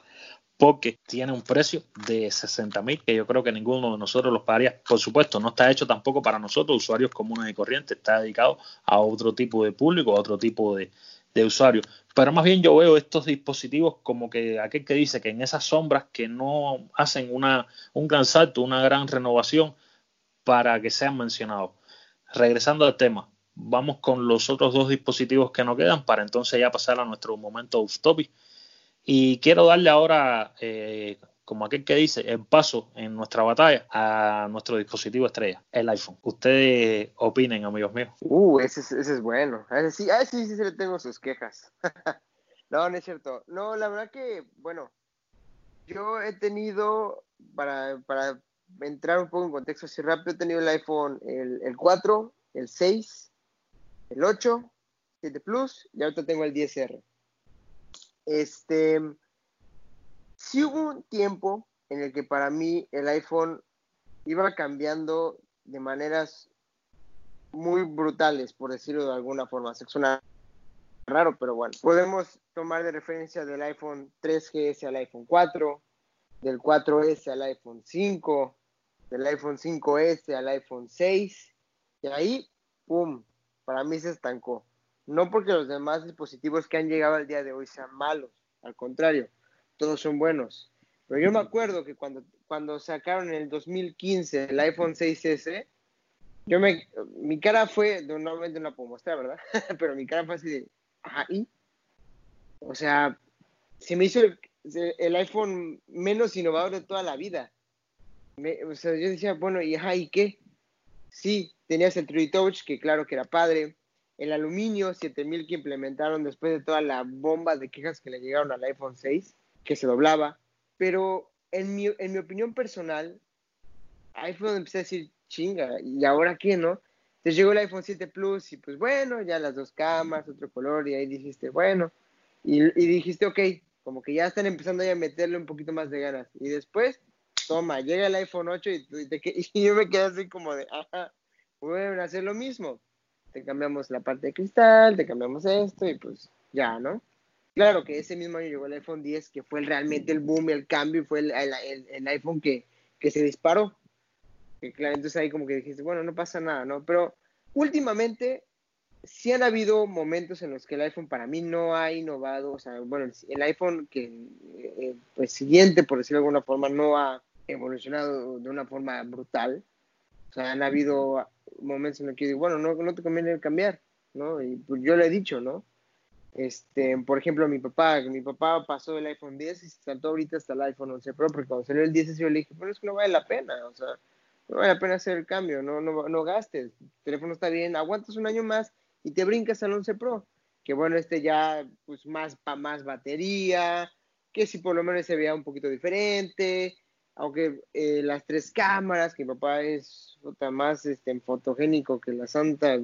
porque tiene un precio de 60 mil que yo creo que ninguno de nosotros los pagaría. Por supuesto, no está hecho tampoco para nosotros, usuarios comunes y corrientes, está dedicado a otro tipo de público, a otro tipo de, de usuarios. Pero más bien yo veo estos dispositivos como que aquel que dice que en esas sombras que no hacen una, un gran salto, una gran renovación para que sean mencionados. Regresando al tema, vamos con los otros dos dispositivos que nos quedan para entonces ya pasar a nuestro momento off topic y quiero darle ahora, eh, como aquel que dice, el paso en nuestra batalla a nuestro dispositivo estrella, el iPhone. Ustedes opinen, amigos míos. Uh, ese es, bueno. A ese sí, sí, sí le tengo sus quejas. *laughs* no, no es cierto. No, la verdad que, bueno, yo he tenido, para, para entrar un poco en contexto así rápido, he tenido el iPhone el, el 4, el 6, el 8, 7 Plus y ahorita tengo el 10R. Este, sí hubo un tiempo en el que para mí el iPhone iba cambiando de maneras muy brutales, por decirlo de alguna forma. Se suena raro, pero bueno. Podemos tomar de referencia del iPhone 3GS al iPhone 4, del 4S al iPhone 5, del iPhone 5S al iPhone 6, y ahí, ¡pum!, para mí se estancó. No porque los demás dispositivos que han llegado al día de hoy sean malos, al contrario, todos son buenos. Pero yo me acuerdo que cuando, cuando sacaron en el 2015 el iPhone 6S, yo me, mi cara fue, normalmente no la puedo mostrar, ¿verdad? *laughs* Pero mi cara fue así de, ajá, ¿y? O sea, se me hizo el, iPhone menos innovador de toda la vida. o sea, yo decía, bueno, ¿y, ajá, ¿y qué? Sí, tenías el True Touch, que claro que era padre. El aluminio 7000 que implementaron después de toda la bomba de quejas que le llegaron al iPhone 6, que se doblaba. Pero en mi, en mi opinión personal, ahí fue donde empecé a decir, chinga, ¿y ahora qué, no? Entonces llegó el iPhone 7 Plus y pues bueno, ya las dos cámaras, otro color, y ahí dijiste, bueno, y, y dijiste, ok, como que ya están empezando a meterle un poquito más de ganas. Y después, toma, llega el iPhone 8 y, *laughs* y yo me quedé así como de, ajá, pueden hacer lo mismo. Te cambiamos la parte de cristal, te cambiamos esto y pues ya, ¿no? Claro que ese mismo año llegó el iPhone 10, que fue realmente el boom, el cambio, fue el, el, iPhone que, que, se disparó. Claro, entonces ahí como que dijiste, bueno, no pasa nada, ¿no? Pero últimamente sí han habido momentos en los que el iPhone para mí no ha innovado, o sea, bueno, el iPhone que, eh, pues siguiente, por decirlo de alguna forma, no ha evolucionado de una forma brutal. O sea, han habido momentos en los que digo, bueno, no, no te conviene cambiar, ¿no? Y pues yo le he dicho, ¿no? Este, por ejemplo, mi papá, mi papá pasó del iPhone 10 y se saltó ahorita hasta el iPhone 11 Pro, porque cuando salió el 10 yo le dije, pero es que no vale la pena, o sea, no vale la pena hacer el cambio, no, no, no gastes, el teléfono está bien, aguantas un año más y te brincas al 11 Pro, que bueno, este ya, pues más, para más batería, que si por lo menos se vea un poquito diferente, aunque eh, las tres cámaras, que mi papá es más este, fotogénico que la Santa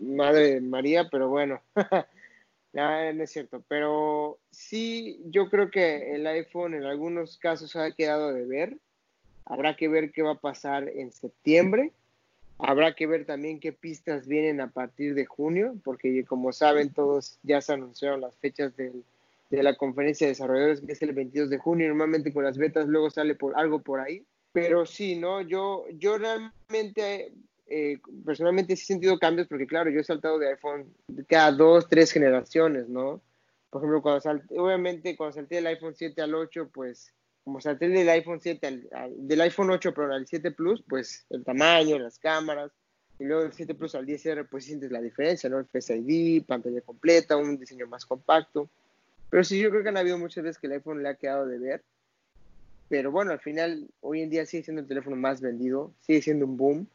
Madre María, pero bueno, *laughs* no, es cierto, pero sí, yo creo que el iPhone en algunos casos ha quedado de ver. Habrá que ver qué va a pasar en septiembre. Habrá que ver también qué pistas vienen a partir de junio, porque como saben todos ya se anunciaron las fechas de la conferencia de desarrolladores, que es el 22 de junio. Normalmente con las betas luego sale por algo por ahí. Pero sí, ¿no? Yo, yo realmente eh, personalmente sí he sentido cambios porque, claro, yo he saltado de iPhone cada dos, tres generaciones, ¿no? Por ejemplo, cuando salté, obviamente cuando salté del iPhone 7 al 8, pues como salté del iPhone 7 al, del iPhone 8 pero al 7 Plus, pues el tamaño, las cámaras, y luego del 7 Plus al 10R, pues sientes la diferencia, ¿no? El Face ID, pantalla completa, un diseño más compacto. Pero sí, yo creo que han habido muchas veces que el iPhone le ha quedado de ver. Pero bueno, al final, hoy en día sigue siendo el teléfono más vendido, sigue siendo un boom.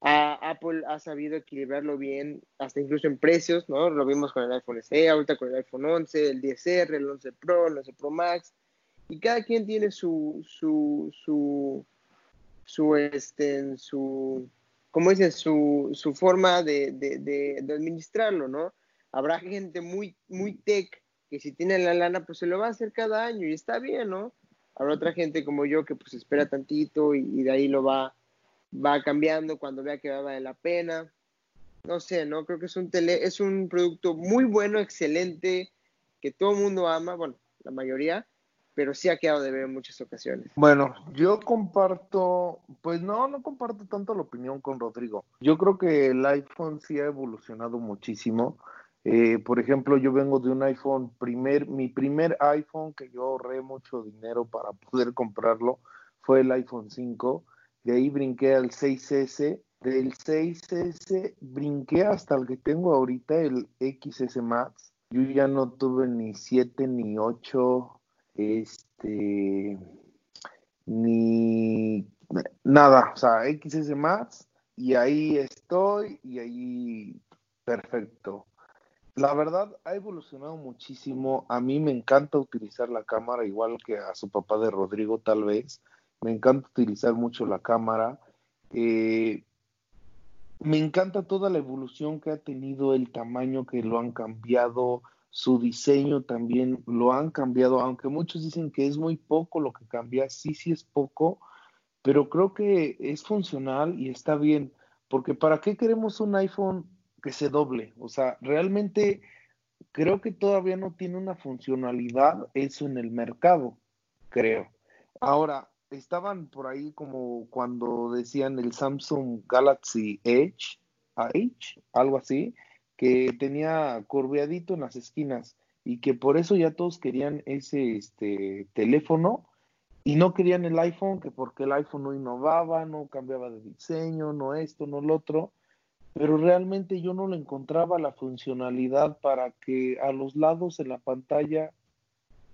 Apple ha sabido equilibrarlo bien, hasta incluso en precios, ¿no? Lo vimos con el iPhone SE, ahorita con el iPhone 11, el 10R, el 11 Pro, el 11 Pro Max, y cada quien tiene su, su, su, este, su, ¿cómo dicen? Su, su forma de, de, de, administrarlo, ¿no? Habrá gente muy, muy tech que si tiene la lana, pues se lo va a hacer cada año y está bien, ¿no? Habrá otra gente como yo que pues espera tantito y, y de ahí lo va va cambiando cuando vea que vale la pena. No sé, ¿no? Creo que es un, tele, es un producto muy bueno, excelente, que todo el mundo ama, bueno, la mayoría, pero sí ha quedado de ver en muchas ocasiones. Bueno, yo comparto, pues no, no comparto tanto la opinión con Rodrigo. Yo creo que el iPhone sí ha evolucionado muchísimo. Eh, por ejemplo, yo vengo de un iPhone, primer, mi primer iPhone que yo ahorré mucho dinero para *laughs* poder comprarlo fue el iPhone 5 de ahí brinqué al 6S, del 6S brinqué hasta el que tengo ahorita, el XS Max. Yo ya no tuve ni 7 ni 8, este, ni nada, o sea, XS Max, y ahí estoy, y ahí perfecto. La verdad ha evolucionado muchísimo. A mí me encanta utilizar la cámara, igual que a su papá de Rodrigo, tal vez me encanta utilizar mucho la cámara. Eh, me encanta toda la evolución que ha tenido, el tamaño que lo han cambiado, su diseño también lo han cambiado, aunque muchos dicen que es muy poco lo que cambia, sí, sí es poco, pero creo que es funcional y está bien, porque ¿para qué queremos un iPhone que se doble? O sea, realmente creo que todavía no tiene una funcionalidad eso en el mercado, creo. Ahora, estaban por ahí como cuando decían el Samsung Galaxy Edge, algo así, que tenía curveadito en las esquinas y que por eso ya todos querían ese este, teléfono y no querían el iPhone, que porque el iPhone no innovaba, no cambiaba de diseño, no esto, no lo otro, pero realmente yo no le encontraba la funcionalidad para que a los lados en la pantalla,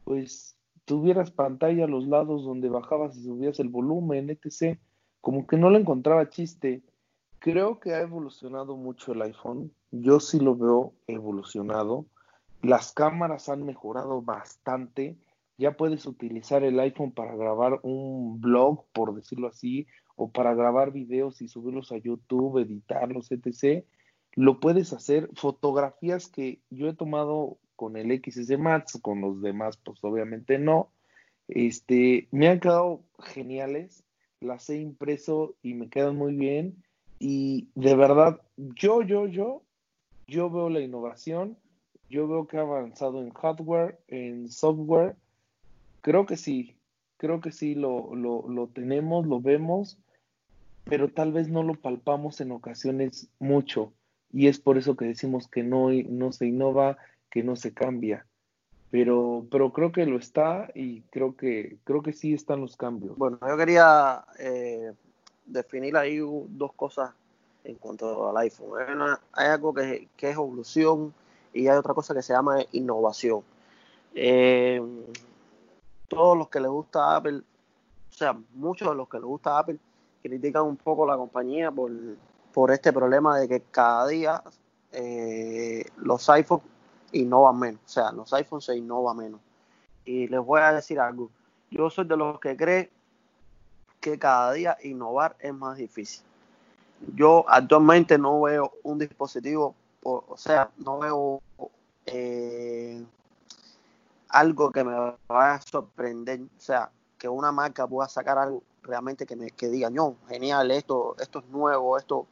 pues tuvieras pantalla a los lados donde bajabas y subías el volumen, etc. Como que no le encontraba chiste. Creo que ha evolucionado mucho el iPhone. Yo sí lo veo evolucionado. Las cámaras han mejorado bastante. Ya puedes utilizar el iPhone para grabar un blog, por decirlo así, o para grabar videos y subirlos a YouTube, editarlos, etc. Lo puedes hacer. Fotografías que yo he tomado con el XS Max, con los demás, pues obviamente no. Este, me han quedado geniales, las he impreso y me quedan muy bien. Y de verdad, yo, yo, yo, yo veo la innovación, yo veo que ha avanzado en hardware, en software. Creo que sí, creo que sí lo, lo, lo tenemos, lo vemos, pero tal vez no lo palpamos en ocasiones mucho. Y es por eso que decimos que no, no se innova, que no se cambia. Pero, pero creo que lo está y creo que, creo que sí están los cambios. Bueno, yo quería eh, definir ahí dos cosas en cuanto al iPhone. Hay, algo que, es evolución y hay otra cosa que se llama innovación. Eh, todos los que les gusta Apple, o sea, muchos de los que les gusta Apple critican un poco la compañía por, por este problema de que cada día eh, los iPhones innova menos. O sea, los iPhones se innova menos. Y les voy a decir algo. Yo soy de los que cree que cada día innovar es más difícil. Yo actualmente no veo un dispositivo, o, sea, no veo eh, algo que me vaya a sorprender. O sea, que una marca pueda sacar algo realmente que me que diga, no, genial, esto, esto es nuevo, esto,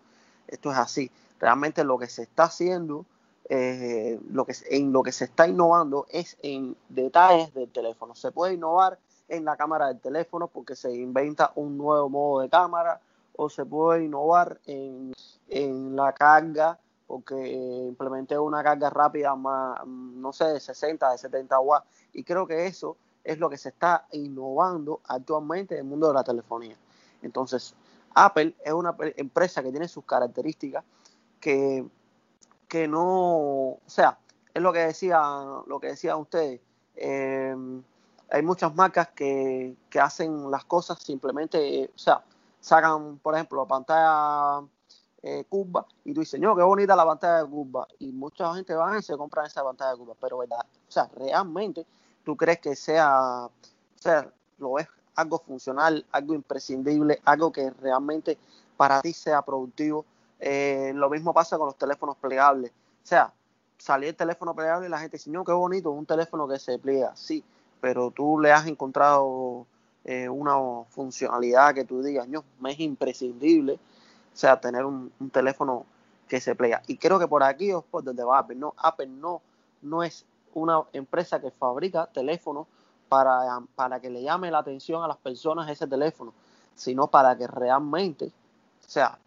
esto es así. Realmente lo que se está haciendo eh, lo que, en lo que se está innovando es en detalles del teléfono. Se puede innovar en la cámara del teléfono porque se inventa un nuevo modo de cámara o se puede innovar en, la carga porque implementé una carga rápida más, no sé, de 60, de 70 watts. Y creo que eso es lo que se está innovando actualmente en el mundo de la telefonía. Entonces, Apple es una empresa que tiene sus características que que no, o sea, es lo que decía, lo que ustedes. Eh, hay muchas marcas que, hacen las cosas simplemente, o sea, sacan, por ejemplo, la pantalla eh, curva y tú dices, no, qué bonita la pantalla de curva. Y mucha gente va y se compra esa pantalla de curva, pero verdad, o sea, realmente tú crees que sea, o sea, lo ves algo funcional, algo imprescindible, algo que realmente para ti sea productivo. Eh, lo mismo pasa con los teléfonos plegables. O sea, salir el teléfono plegable y la gente dice, no, qué bonito, un teléfono que se pliega. Sí, pero tú le has encontrado eh, una funcionalidad que tú digas, no, me es imprescindible. O sea, tener un, teléfono que se plega. Y creo que por aquí es por donde va Apple. No, Apple no, no es una empresa que fabrica teléfonos para, para que le llame la atención a las personas ese teléfono, sino para que realmente, sea,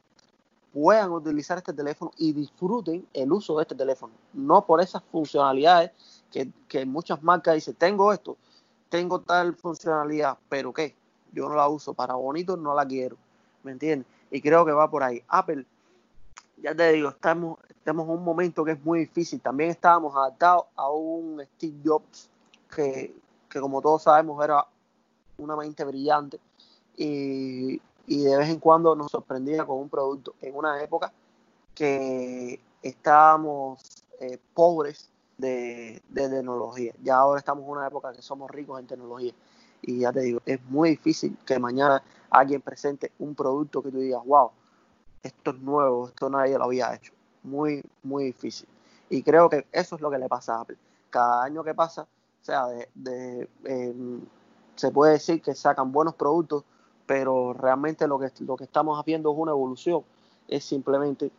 puedan utilizar este teléfono y disfruten el uso de este teléfono. No por esas funcionalidades que, muchas marcas dicen, tengo esto, tengo tal funcionalidad, pero ¿qué? Yo no la uso, para bonito no la quiero, ¿me entiendes? Y creo que va por ahí. Apple, ya te digo, estamos, estamos en un momento que es muy difícil. También estábamos adaptados a un Steve Jobs que, que como todos sabemos era una mente brillante y, y de vez en cuando nos sorprendía con un producto en una época que estábamos eh, pobres de, tecnología. Ya ahora estamos en una época que somos ricos en tecnología. Y ya te digo, es muy difícil que mañana alguien presente un producto que tú digas, wow, esto es nuevo, esto nadie lo había hecho. Muy, muy difícil. Y creo que eso es lo que le pasa a Apple. Cada año que pasa, o sea, de, em, se puede decir que sacan buenos productos, pero realmente lo que, lo que estamos haciendo es una evolución. Es simplemente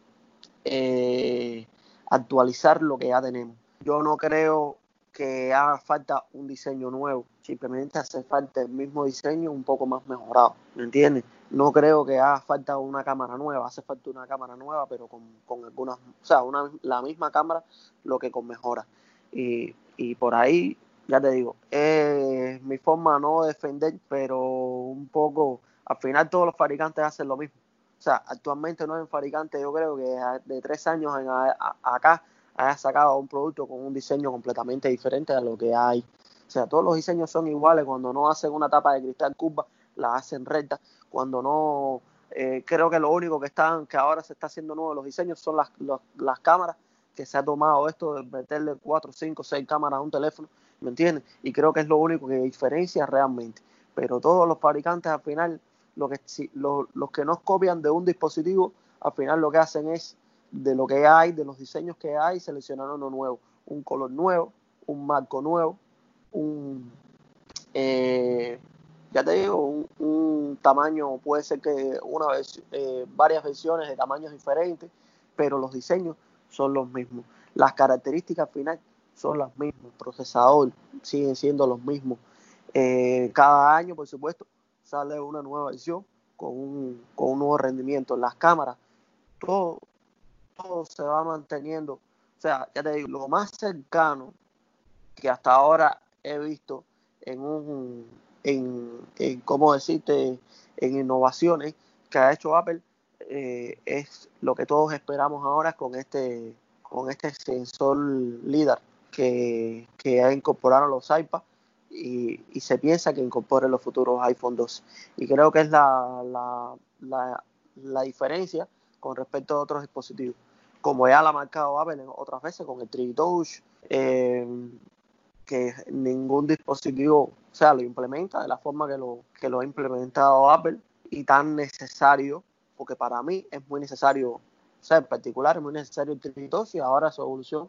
eh, actualizar lo que ya tenemos. Yo no creo que haga falta un diseño nuevo, simplemente hace falta el mismo diseño un poco más mejorado, ¿me entiendes? No creo que haga falta una cámara nueva, hace falta una cámara nueva, pero con, con algunas, o sea, una, la misma cámara, lo que con mejora. Y, y por ahí, ya te digo, es mi forma no defender, pero un poco, al final todos los fabricantes hacen lo mismo. O sea, actualmente no hay un fabricante, yo creo que de tres años en acá haya sacado un producto con un diseño completamente diferente a lo que hay. O sea, todos los diseños son iguales. Cuando no hacen una tapa de cristal curva, la hacen recta. Cuando no, eh, creo que lo único que están, que ahora se está haciendo nuevo los diseños son las, las cámaras, que se ha tomado esto de meterle cuatro, cinco, seis cámaras a un teléfono, ¿me entiendes? Y creo que es lo único que diferencia realmente. Pero todos los fabricantes al final lo que, si, los que nos copian de un dispositivo, al final lo que hacen es de lo que hay, de los diseños que hay, seleccionar uno nuevo, un color nuevo, un marco nuevo, un, eh, ya te digo, un, tamaño, puede ser que una vez, eh, varias versiones de tamaños diferentes, pero los diseños son los mismos. Las características final son las mismas, el procesador siguen siendo los mismos. Eh, cada año, por supuesto, sale una nueva versión con un, con un nuevo rendimiento. Las cámaras, todo, todo se va manteniendo. O sea, ya te digo, lo más cercano que hasta ahora he visto en un, en, en ¿cómo decirte?, en innovaciones que ha hecho Apple, eh, es lo que todos esperamos ahora con este, con este sensor LIDAR que, que ha incorporado los iPads y, se piensa que incorpore los futuros iPhone 2. Y creo que es la, la, la, diferencia con respecto a otros dispositivos. Como ya la ha marcado Apple otras veces con el 3 Touch, eh, que ningún dispositivo o sea, lo implementa de la forma que lo, que lo ha implementado Apple y tan necesario, porque para mí es muy necesario, o sea, en particular es muy necesario el 3 Touch y ahora su evolución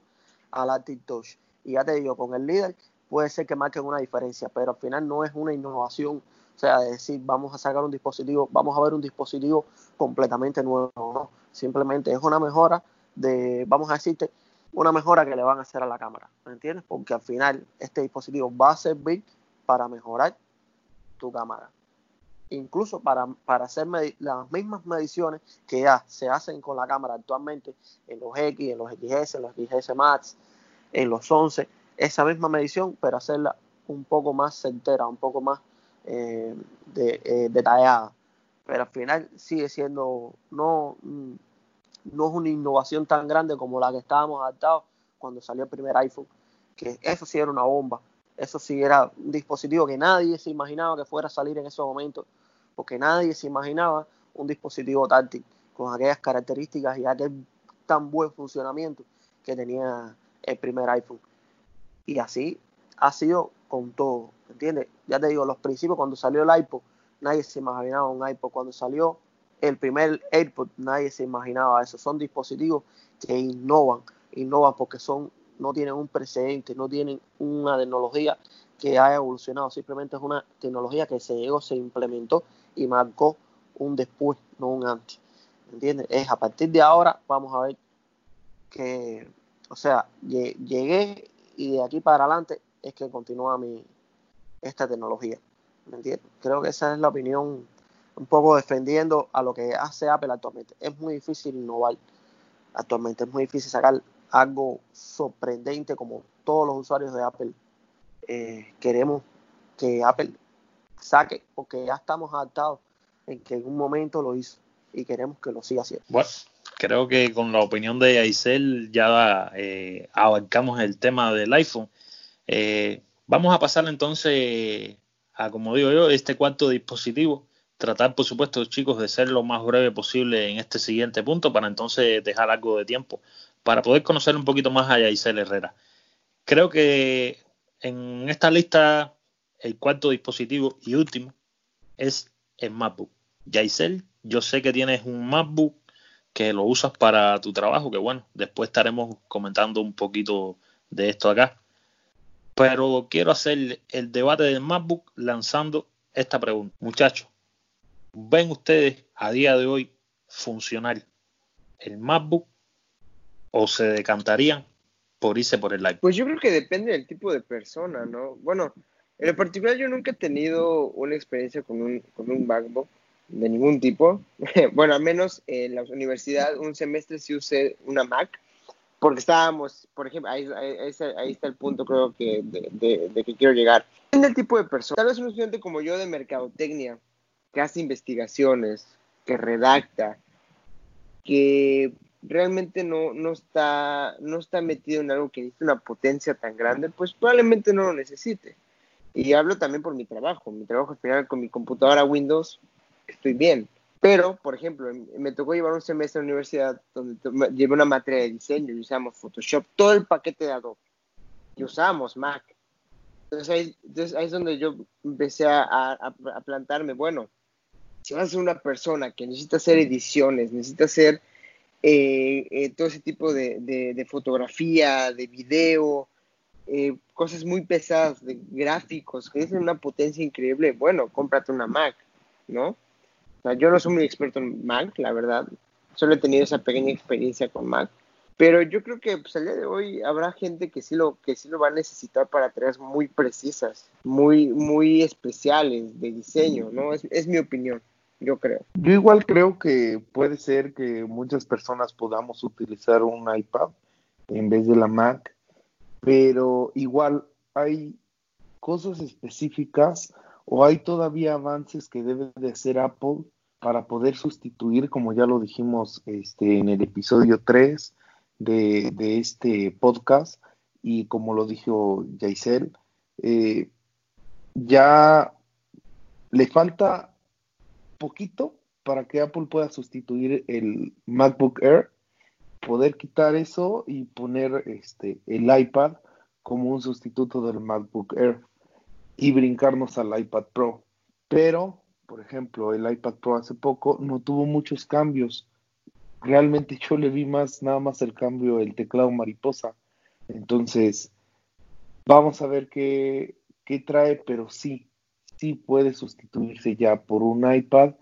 a la Touch. Y ya te digo, con el líder puede ser que marquen una diferencia, pero al final no es una innovación, o sea, de decir, vamos a sacar un dispositivo, vamos a ver un dispositivo completamente nuevo, no, simplemente es una mejora de, vamos a decirte, una mejora que le van a hacer a la cámara, ¿me entiendes? Porque al final este dispositivo va a servir para mejorar tu cámara. Incluso para, para hacer las mismas mediciones que ya se hacen con la cámara actualmente en los X, en los XS, en los XS Max, en los 11, esa misma medición, pero hacerla un poco más certera, un poco más eh, eh, detallada. Pero al final sigue siendo, no, no es una innovación tan grande como la que estábamos adaptados cuando salió el primer iPhone, que eso sí era una bomba, eso sí era un dispositivo que nadie se imaginaba que fuera a salir en esos momentos, porque nadie se imaginaba un dispositivo táctil con aquellas características y aquel tan buen funcionamiento que tenía el primer iPhone. Y así ha sido con todo, ¿entiendes? Ya te digo, los principios, cuando salió el iPod, nadie se imaginaba un iPod. Cuando salió el primer AirPod, nadie se imaginaba eso. Son dispositivos que innovan, innovan porque son no tienen un precedente, no tienen una tecnología que haya evolucionado, simplemente es una tecnología que se llegó, se implementó y marcó un después, no un antes. ¿Entiendes? Es a partir de ahora, vamos a ver que, o sea, llegué y de aquí para adelante es que continúa mi, esta tecnología. ¿Me entiendes? Creo que esa es la opinión un poco defendiendo a lo que hace Apple actualmente. Es muy difícil innovar actualmente, es muy difícil sacar algo sorprendente como todos los usuarios de Apple eh, queremos que Apple saque, porque ya estamos adaptados en que en un momento lo hizo y queremos que lo siga haciendo. Bueno, creo que con la opinión de Aisel ya eh, abarcamos el tema del iPhone. Eh, vamos a pasar entonces a, como digo yo, este cuarto dispositivo. Tratar, por supuesto, chicos, de ser lo más breve posible en este siguiente punto para entonces dejar algo de tiempo para poder conocer un poquito más a Yaisel Herrera. Creo que en esta lista el cuarto dispositivo y último es el MacBook. Yaisel, yo sé que tienes un MacBook que lo usas para tu trabajo, que bueno, después estaremos comentando un poquito de esto acá. Pero quiero hacer el debate del MacBook lanzando esta pregunta. Muchachos, ¿ven ustedes a día de hoy funcionar el MacBook o se decantarían por irse por el iPad? Pues yo creo que depende del tipo de persona, ¿no? Bueno, en lo particular yo nunca he tenido una experiencia con un, con un MacBook de ningún tipo. *laughs* bueno, al menos en la universidad un semestre sí usé una Mac, porque estábamos, por ejemplo, ahí, está el punto creo que de, de, que quiero llegar. Depende del tipo de persona. Tal vez un estudiante como yo de mercadotecnia, que hace investigaciones, que redacta, que realmente no, no, está, no está metido en algo que necesite una potencia tan grande, pues probablemente no lo necesite. Y hablo también por mi trabajo. Mi trabajo al final con mi computadora Windows estoy bien. Pero, por ejemplo, me tocó llevar un semestre en la universidad donde llevé una materia de diseño y usamos Photoshop, todo el paquete de Adobe. Y usábamos Mac. Entonces ahí, es donde yo empecé a, a, plantarme, bueno, si vas a ser una persona que necesita hacer ediciones, necesita hacer eh, eh, todo ese tipo de, de, fotografía, de video, eh, cosas muy pesadas, de gráficos, que tienen una potencia increíble, bueno, cómprate una Mac, ¿no? yo no soy muy experto en Mac, la verdad. Solo he tenido esa pequeña experiencia con Mac. Pero yo creo que pues, al día de hoy habrá gente que sí lo, que sí lo va a necesitar para tareas muy precisas, muy, muy especiales de diseño, ¿no? Es, es mi opinión, yo creo. Yo igual creo que puede ser que muchas personas podamos utilizar un iPad en vez de la Mac, pero igual hay cosas específicas o hay todavía avances que debe de hacer Apple para poder sustituir, como ya lo dijimos este, en el episodio 3 de, este podcast, y como lo dijo Yaisel, eh, ya le falta poquito para que Apple pueda sustituir el MacBook Air, poder quitar eso y poner este, el iPad como un sustituto del MacBook Air y brincarnos al iPad Pro. Pero por ejemplo, el iPad Pro hace poco no tuvo muchos cambios. Realmente yo le vi más, nada más el cambio, el teclado mariposa. Entonces, vamos a ver qué, qué trae, pero sí, sí puede sustituirse ya por un iPad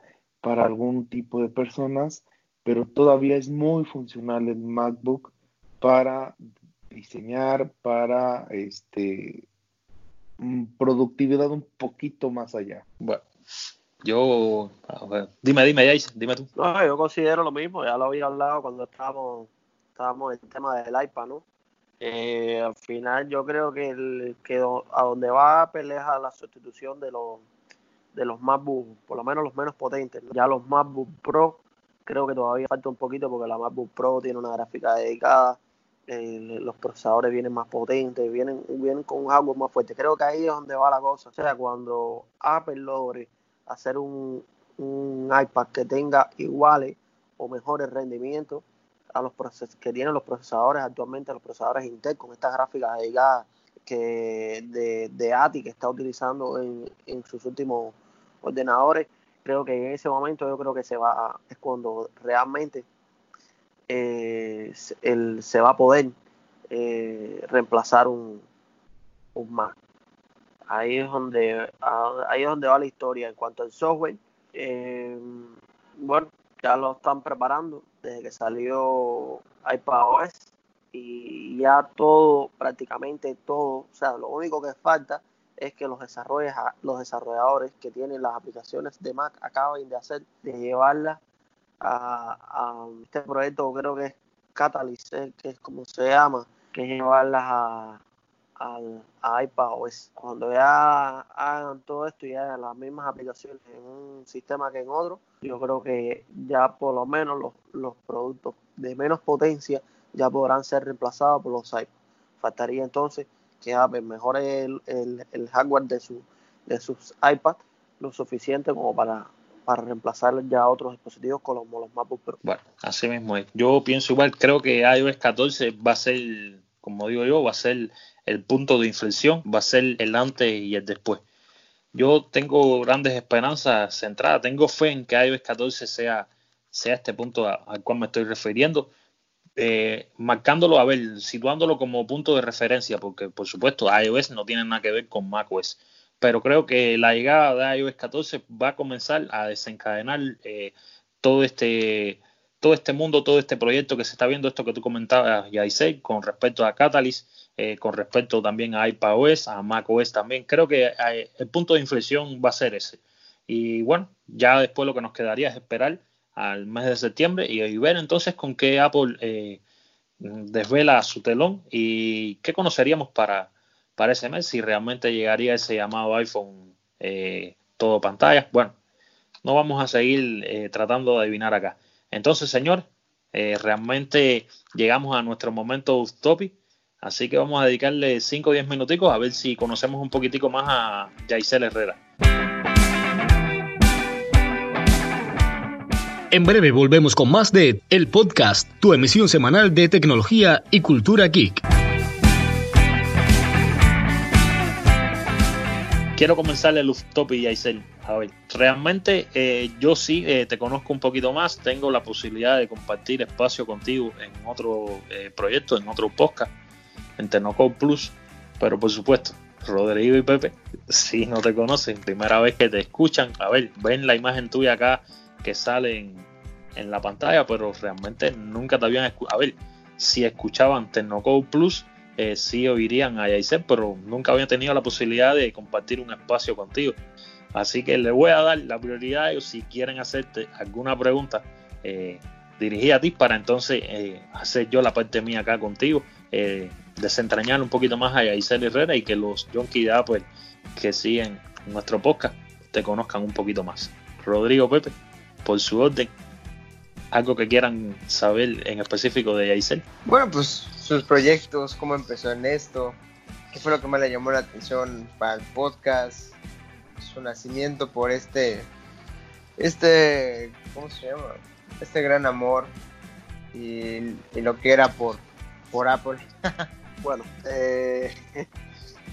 para algún tipo de personas, pero todavía es muy funcional el MacBook para diseñar, para este productividad un poquito más allá. Bueno, yo, dime, dime, Jace, dime tú. No, yo considero lo mismo, ya lo había hablado cuando estábamos, estábamos en el tema del iPad, ¿no? Eh, al final yo creo que, el, que a donde va a pelear la sustitución de los de los MacBook, por lo menos los menos potentes. Ya los MacBook Pro creo que todavía falta un poquito porque la MacBook Pro tiene una gráfica dedicada, los procesadores vienen más potentes, vienen, vienen con un hardware más fuerte. Creo que ahí es donde va la cosa. O sea, cuando Apple logre hacer un, iPad que tenga iguales o mejores rendimientos a los que tienen los procesadores actualmente, los procesadores Intel con estas gráficas dedicadas que de, de ATI que está utilizando en, sus últimos ordenadores. Creo que en ese momento yo creo que se va, es cuando realmente eh, se va a poder eh, reemplazar un, un Mac. Ahí es donde ahí es donde va la historia en cuanto al software. Eh, bueno, ya lo están preparando desde que salió iPadOS y ya todo, prácticamente todo, o sea, lo único que falta es que los, los desarrolladores que tienen las aplicaciones de Mac acaben de hacer, de llevarlas a, a este proyecto, creo que es Catalyst, que es como se llama, que es llevarlas a, al, a iPadOS. Cuando ya hagan todo esto y hagan las mismas aplicaciones en un sistema que en otro, yo creo que ya por lo menos los, los productos de menos potencia ya podrán ser reemplazados por los iPads. Faltaría entonces que Apple mejore el, el, hardware de, su, de sus iPads lo suficiente como para, para reemplazar ya otros dispositivos como los MacBook Pro. Bueno, así mismo es. Yo pienso igual, creo que iOS 14 va a ser, como digo yo, va a ser el punto de inflexión va a ser el antes y el después. yo tengo grandes esperanzas centradas, tengo fe en que iOS 14 sea, sea este punto al cual me estoy refiriendo, eh, marcándolo, a ver, situándolo como punto de referencia, porque por supuesto iOS no tiene nada que ver con macOS, pero creo que la llegada de iOS 14 va a comenzar a desencadenar eh, todo este todo este mundo, todo este proyecto que se está viendo, esto que tú comentabas, Yaisei, con respecto a Catalyst, eh, con respecto también a iPadOS, a macOS también. Creo que eh, el punto de inflexión va a ser ese. Y bueno, ya después lo que nos quedaría es esperar al mes de septiembre y, ver entonces con qué Apple eh, desvela su telón y qué conoceríamos para, para ese mes, si realmente llegaría ese llamado iPhone todo pantalla. Bueno, no vamos a seguir tratando de adivinar acá. Entonces, señor, realmente llegamos a nuestro momento topic. Así que vamos a dedicarle 5 o 10 minuticos a ver si conocemos un poquitico más a Yaisel Herrera. En breve volvemos con más de El Podcast, tu emisión semanal de tecnología y cultura geek. Quiero comenzarle el topic, Yaisel. A ver, realmente eh, yo sí eh, te conozco un poquito más, tengo la posibilidad de compartir espacio contigo en otro eh, proyecto, en otro podcast, en Tecnocode Plus, pero por supuesto, Rodrigo y Pepe, si no te conocen, primera vez que te escuchan, a ver, ven la imagen tuya acá que sale en, la pantalla, pero realmente nunca te habían escuchado. A ver, si escuchaban Tecnocode Plus, sí oirían a Yaiser, pero nunca habían tenido la posibilidad de compartir un espacio contigo. Así que le voy a dar la prioridad a ellos si quieren hacerte alguna pregunta eh, dirigida a ti para entonces eh, hacer yo la parte mía acá contigo, eh, desentrañar un poquito más a Yaisel Herrera y que los Junkies de Apple que siguen nuestro podcast te conozcan un poquito más. Rodrigo Pepe, por su orden, algo que quieran saber en específico de Yaisel. Bueno, pues sus proyectos, cómo empezó en esto, qué fue lo que más le llamó la atención para el podcast, su nacimiento por este, este, ¿cómo se llama? Este gran amor y, lo que era por, por Apple. *laughs* bueno, eh, *laughs*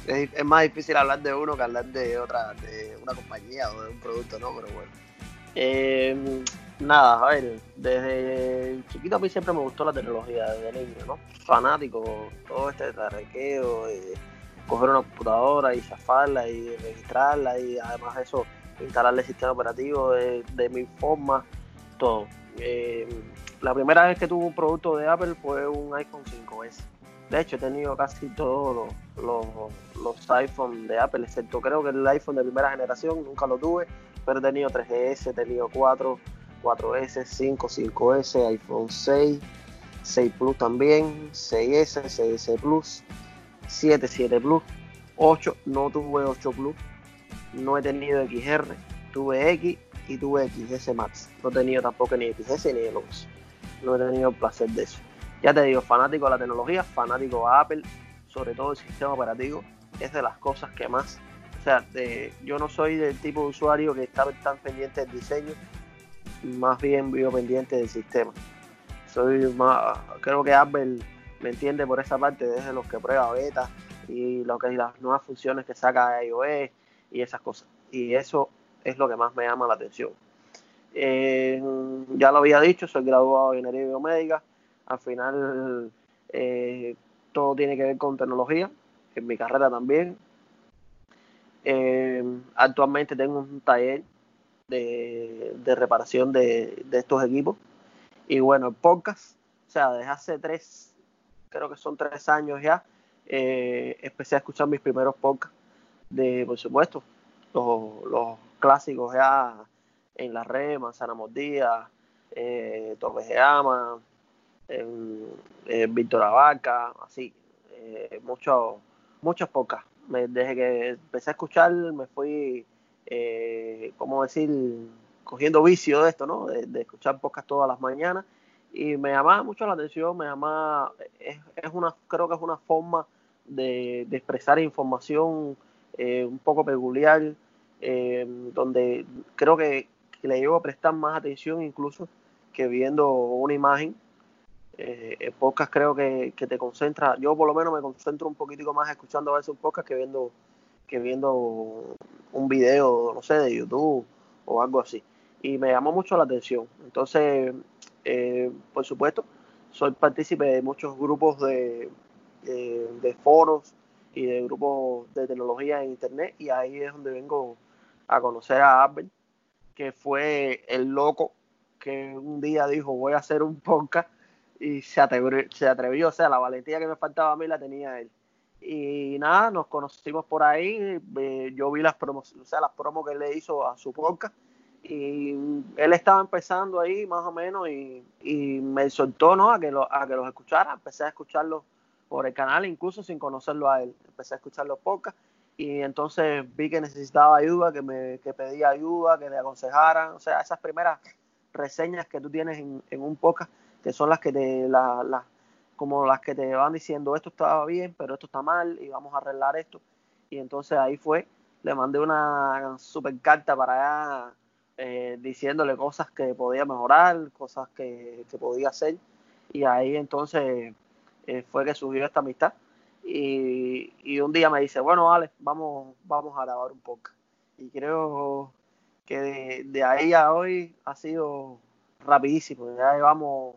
es, más difícil hablar de uno que hablar de otra, de una compañía o de un producto, ¿no? Pero bueno. Eh, nada, a ver, desde chiquito a mí siempre me gustó la tecnología, desde niño, ¿no? Fanático, todo este tarrequeo, coger una computadora y zafarla y registrarla y además de eso instalarle el sistema operativo de, de mil formas, todo. Eh, la primera vez que tuve un producto de Apple fue un iPhone 5S. De hecho, he tenido casi todos los, los, iPhones de Apple, excepto creo que el iPhone de primera generación nunca lo tuve, pero he tenido 3GS, he tenido 4, 4S, 5, 5S, iPhone 6, 6 Plus también, 6S, 6S Plus, 7, 7 Plus, 8, no tuve 8 Plus, no he tenido XR, tuve X y tuve XS Max. No he tenido tampoco ni XS ni X. No he tenido el placer de eso. Ya te digo, fanático de la tecnología, fanático de Apple, sobre todo el sistema operativo, es de las cosas que más. O sea, yo no soy del tipo de usuario que está tan pendiente del diseño, más bien vivo pendiente del sistema. Soy más, creo que Apple me entiende por esa parte desde los que prueba beta y lo que las nuevas funciones que saca iOS y esas cosas. Y eso es lo que más me llama la atención. Eh, ya lo había dicho, soy graduado en ingeniería biomédica. Al final eh, todo tiene que ver con tecnología, en mi carrera también. Eh, actualmente tengo un taller de, reparación de, de, estos equipos. Y bueno, el podcast, o sea, desde hace tres, creo que son tres años ya, empecé a escuchar mis primeros podcasts de, por supuesto, los, clásicos ya en la red, Manzana Mordida, eh, eh, Víctor Abarca, así, eh, muchos muchos podcasts. desde que empecé a escuchar me fui, eh, ¿cómo decir?, cogiendo vicio de esto, ¿no? De, de escuchar podcasts todas las mañanas y me llamaba mucho la atención, me llamaba, es, es una, creo que es una forma de, expresar información eh, un poco peculiar, eh, donde creo que, le llevo a prestar más atención incluso que viendo una imagen. Eh, el podcast creo que, te concentra, yo por lo menos me concentro un poquitico más escuchando a veces un podcast que viendo, que viendo un video, no sé, de YouTube o algo así. Y me llamó mucho la atención. Entonces, eh, por supuesto, soy partícipe de muchos grupos de, de, foros y de grupos de tecnología en internet y ahí es donde vengo a conocer a Albert, que fue el loco que un día dijo voy a hacer un podcast y se atrevió, se atrevió, o sea, la valentía que me faltaba a mí la tenía él. Y nada, nos conocimos por ahí, eh, yo vi las promos, o sea, las promos que él le hizo a su podcast y él estaba empezando ahí más o menos y, me soltó ¿no? a, que lo, a que los escuchara, empecé a escucharlos por el canal, incluso sin conocerlo a él, empecé a escuchar los podcasts y entonces vi que necesitaba ayuda, que me que pedía ayuda, que le aconsejaran, o sea, esas primeras reseñas que tú tienes en, en un podcast que son las que te, la, como las que te van diciendo esto estaba bien, pero esto está mal y vamos a arreglar esto. Y entonces ahí fue, le mandé una super carta para allá eh, diciéndole cosas que podía mejorar, cosas que, podía hacer. Y ahí entonces eh, fue que surgió esta amistad. Y, y, un día me dice, bueno, Alex, vamos, vamos a grabar un poco. Y creo que de, ahí a hoy ha sido rapidísimo. Ya llevamos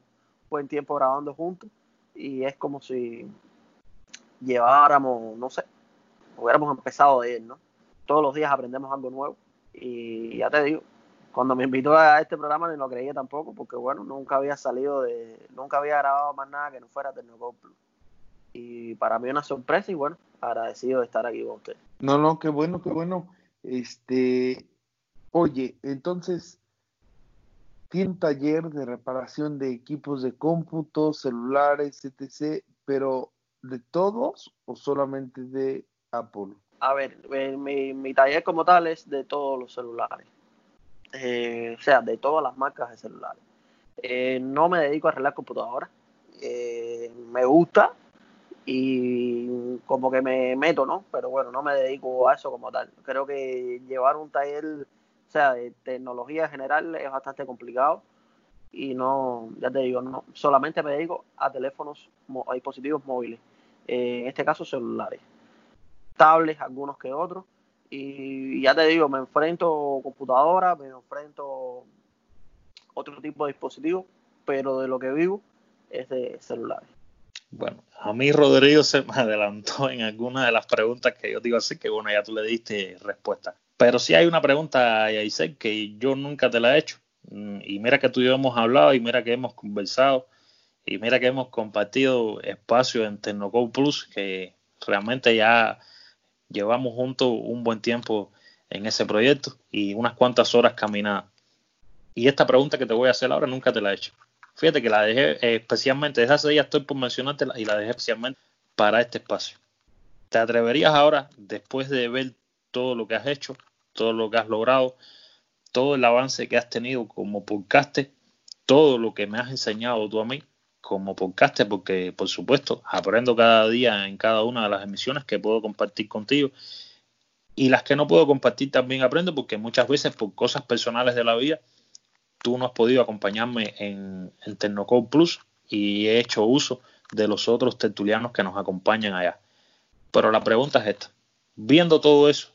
buen tiempo grabando juntos y es como si lleváramos, no sé, hubiéramos empezado de él, ¿no? Todos los días aprendemos algo nuevo y ya te digo, cuando me invitó a este programa no lo creía tampoco porque bueno, nunca había salido de, nunca había grabado más nada que no fuera Tecnocom Plus. Y para mí una sorpresa y bueno, agradecido de estar aquí con usted. No, no, qué bueno, qué bueno. Este, oye, entonces, tiene taller de reparación de equipos de cómputo, celulares, etc., pero ¿de todos o solamente de Apple? A ver, eh, mi, taller como tal es de todos los celulares, eh, o sea, de todas las marcas de celulares. Eh, no me dedico a arreglar computadoras, me gusta y como que me meto, ¿no? Pero bueno, no me dedico a eso como tal. Creo que llevar un taller o sea, de tecnología general es bastante complicado y no, ya te digo, no solamente me dedico a teléfonos, a dispositivos móviles, eh, en este caso celulares, tablets, algunos que otros, y ya te digo, me enfrento computadora, me enfrento otro tipo de dispositivos, pero de lo que vivo es de celulares. Bueno, a mí Rodrigo se me *laughs* adelantó en alguna de las preguntas que yo digo así, que bueno, ya tú le diste respuesta. Pero sí hay una pregunta, Yaisek, que yo nunca te la he hecho. Mm, y mira que tú y yo hemos hablado y mira que hemos conversado y mira que hemos compartido espacio en Tecnocode Plus, que realmente ya llevamos juntos un buen tiempo en ese proyecto y unas cuantas horas caminadas. Y esta pregunta que te voy a hacer ahora nunca te la he hecho. Fíjate que la dejé especialmente, desde hace días estoy por mencionarte y la dejé especialmente para este espacio. ¿Te atreverías ahora, después de ver todo lo que has hecho, todo lo que has logrado, todo el avance que has tenido como podcaster, todo lo que me has enseñado tú a mí como podcaster, porque por supuesto aprendo cada día en cada una de las emisiones que puedo compartir contigo y las que no puedo compartir también aprendo porque muchas veces por cosas personales de la vida tú no has podido acompañarme en, en Tecnocode Plus y he hecho uso de los otros tertulianos que nos acompañan allá. Pero la pregunta es esta. Viendo todo eso,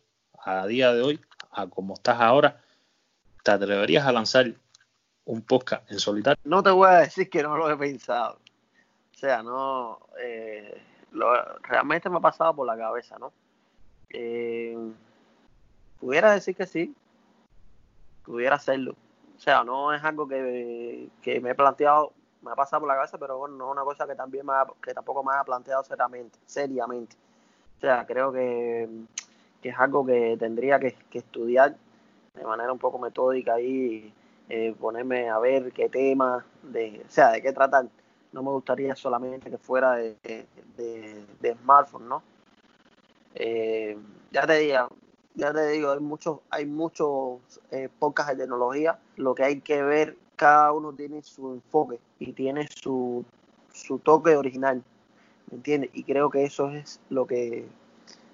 a día de hoy, a como estás ahora, ¿te atreverías a lanzar un podcast en solitario? No te voy a decir que no lo he pensado. O sea, no. Eh, realmente me ha pasado por la cabeza, ¿no? Eh, pudiera decir que sí, pudiera hacerlo. O sea, no es algo que, me he planteado, me ha pasado por la cabeza, pero bueno, no es una cosa que también me que tampoco me ha planteado seriamente, seriamente. O sea, creo que que es algo que tendría que, estudiar de manera un poco metódica y eh, ponerme a ver qué tema, de, o sea, de qué tratar. No me gustaría solamente que fuera de, de, smartphone, ¿no? Eh, ya te digo, ya te digo, hay muchos, hay muchos eh, podcasts de tecnología. Lo que hay que ver, cada uno tiene su enfoque y tiene su, su toque original, ¿me entiendes? Y creo que eso es lo que,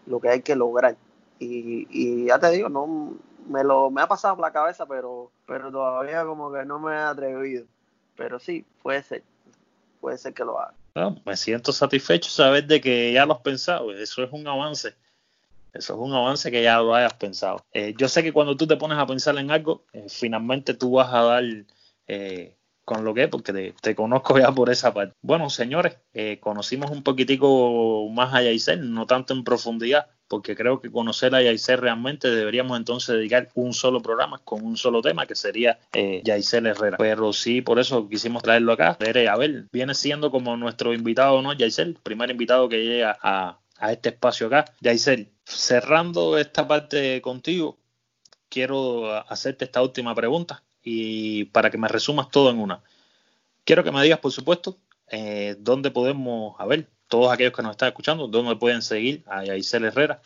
lo que hay que lograr. Y, ya te digo, no me lo me ha pasado por la cabeza, pero, pero todavía como que no me he atrevido. Pero sí, puede ser, puede ser que lo haga. me siento satisfecho saber de que ya lo has pensado, eso es un avance. Eso es un avance que ya lo hayas pensado. Eh, yo sé que cuando tú te pones a pensar en algo, eh, finalmente tú vas a dar eh, con lo que, porque te, conozco ya por esa parte. Bueno, señores, conocimos un poquitico más a Yaisel, no tanto en profundidad, porque creo que conocer a Yaisel realmente deberíamos entonces dedicar un solo programa con un solo tema, que sería eh, Herrera. Pero sí, por eso quisimos traerlo acá. A ver, viene siendo como nuestro invitado, ¿no? Yaisel, primer invitado que llega a, a este espacio acá. Yaisel, cerrando esta parte contigo, quiero hacerte esta última pregunta y para que me resumas todo en una. Quiero que me digas, por supuesto, eh, dónde podemos, a ver, todos aquellos que nos están escuchando, dónde pueden seguir a Yaisel Herrera,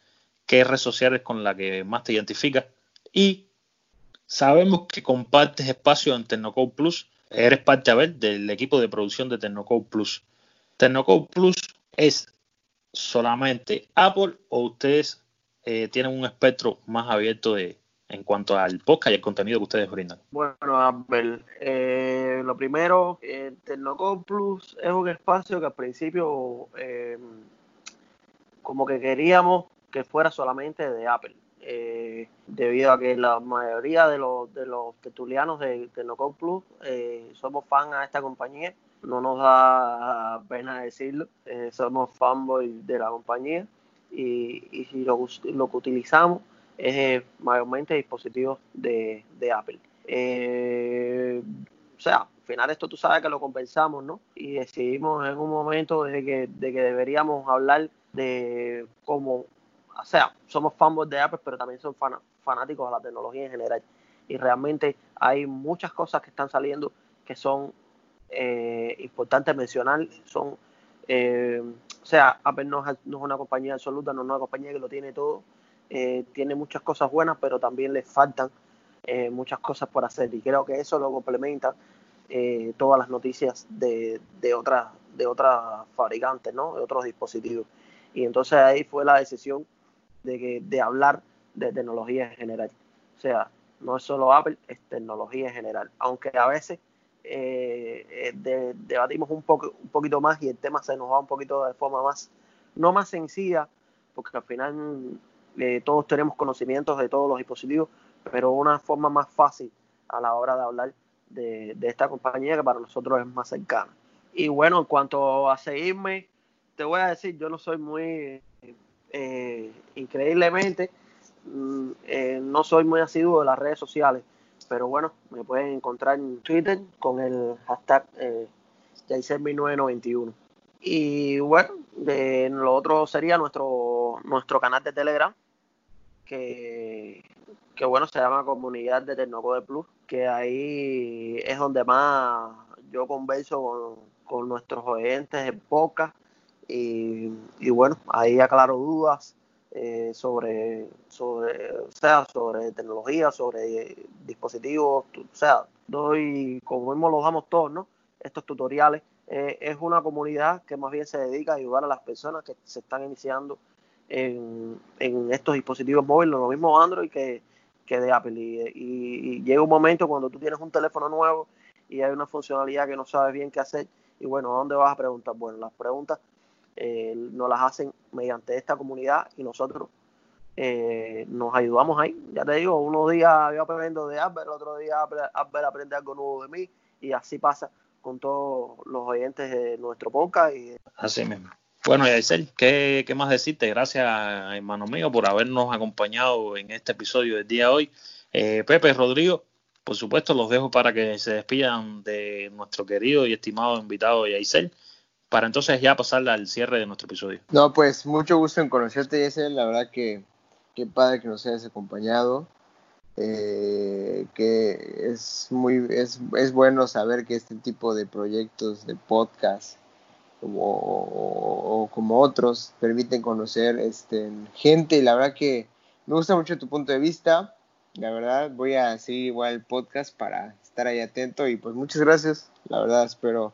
qué red social es con la que más te identificas y sabemos que compartes espacio en Tecnocode Plus, eres parte, a ver, del equipo de producción de Tecnocode Plus. Tecnocode Plus es solamente Apple o ustedes eh, tienen un espectro más abierto de, en cuanto al podcast y el contenido que ustedes brindan? Bueno, Apple, eh, lo primero, eh, Tecnocode Plus es un espacio que al principio eh, como que queríamos que fuera solamente de Apple. debido a que la mayoría de los, de de Tecnocode Plus somos fan a esta compañía no nos da pena decirlo, eh, somos fanboys de la compañía y, y si lo, que utilizamos es eh, mayormente dispositivos de, de Apple. Eh, o sea, al final esto tú sabes que lo compensamos, ¿no? Y decidimos en un momento de que, de que deberíamos hablar de cómo, o sea, somos fanboys de Apple, pero también son fanáticos de la tecnología en general. Y realmente hay muchas cosas que están saliendo que son eh, importante mencionar son, eh, o sea, Apple no es, una compañía absoluta, no es una compañía que lo tiene todo, eh, tiene muchas cosas buenas, pero también le faltan eh, muchas cosas por hacer y creo que eso lo complementa todas las noticias de, de otras de otras fabricantes, ¿no? De otros dispositivos. Y entonces ahí fue la decisión de, que, de hablar de tecnología en general. O sea, no es solo Apple, es tecnología en general. Aunque a veces eh, eh debatimos un, poco, un poquito más y el tema se nos va un poquito de forma más, no más sencilla, porque al final eh, todos tenemos conocimientos de todos los dispositivos, pero una forma más fácil a la hora de hablar de, esta compañía que para nosotros es más cercana. Y bueno, en cuanto a seguirme, te voy a decir, yo no soy muy, eh, increíblemente, mm, no soy muy asiduo de las redes sociales pero bueno, me pueden encontrar en Twitter con el hashtag eh, 1991 Y bueno, de, lo otro sería nuestro, nuestro canal de Telegram, que, que bueno, se llama Comunidad de Tecnocode Plus, que ahí es donde más yo converso con, nuestros oyentes en podcast. Y, y bueno, ahí aclaro dudas, eh, sobre, sobre, sea, sobre tecnología, sobre dispositivos, o sea, doy, como mismo los damos todos, ¿no? Estos tutoriales. Eh, es una comunidad que más bien se dedica a ayudar a las personas que se están iniciando en, estos dispositivos móviles, lo mismo Android que, que de Apple. Y, y, llega un momento cuando tú tienes un teléfono nuevo y hay una funcionalidad que no sabes bien qué hacer, y bueno, ¿a dónde vas a preguntar? Bueno, las preguntas eh, nos las hacen mediante esta comunidad y nosotros eh, nos ayudamos ahí. Ya te digo, unos días yo aprendo de Albert, otro día Albert aprende algo nuevo de mí y así pasa con todos los oyentes de nuestro podcast. Y... Así mismo. Bueno, Yaisel, ¿qué, ¿qué más decirte? Gracias, hermano mío, por habernos acompañado en este episodio del día de hoy. Eh, Pepe, Rodrigo, por supuesto, los dejo para que se despidan de nuestro querido y estimado invitado Yaisel para entonces ya pasar al cierre de nuestro episodio. No, pues mucho gusto en conocerte, Yesel. La verdad que qué padre que nos hayas acompañado. Eh, que es muy es, es, bueno saber que este tipo de proyectos de podcast o, como otros permiten conocer este, gente y la verdad que me gusta mucho tu punto de vista la verdad voy a seguir igual el podcast para estar ahí atento y pues muchas gracias la verdad espero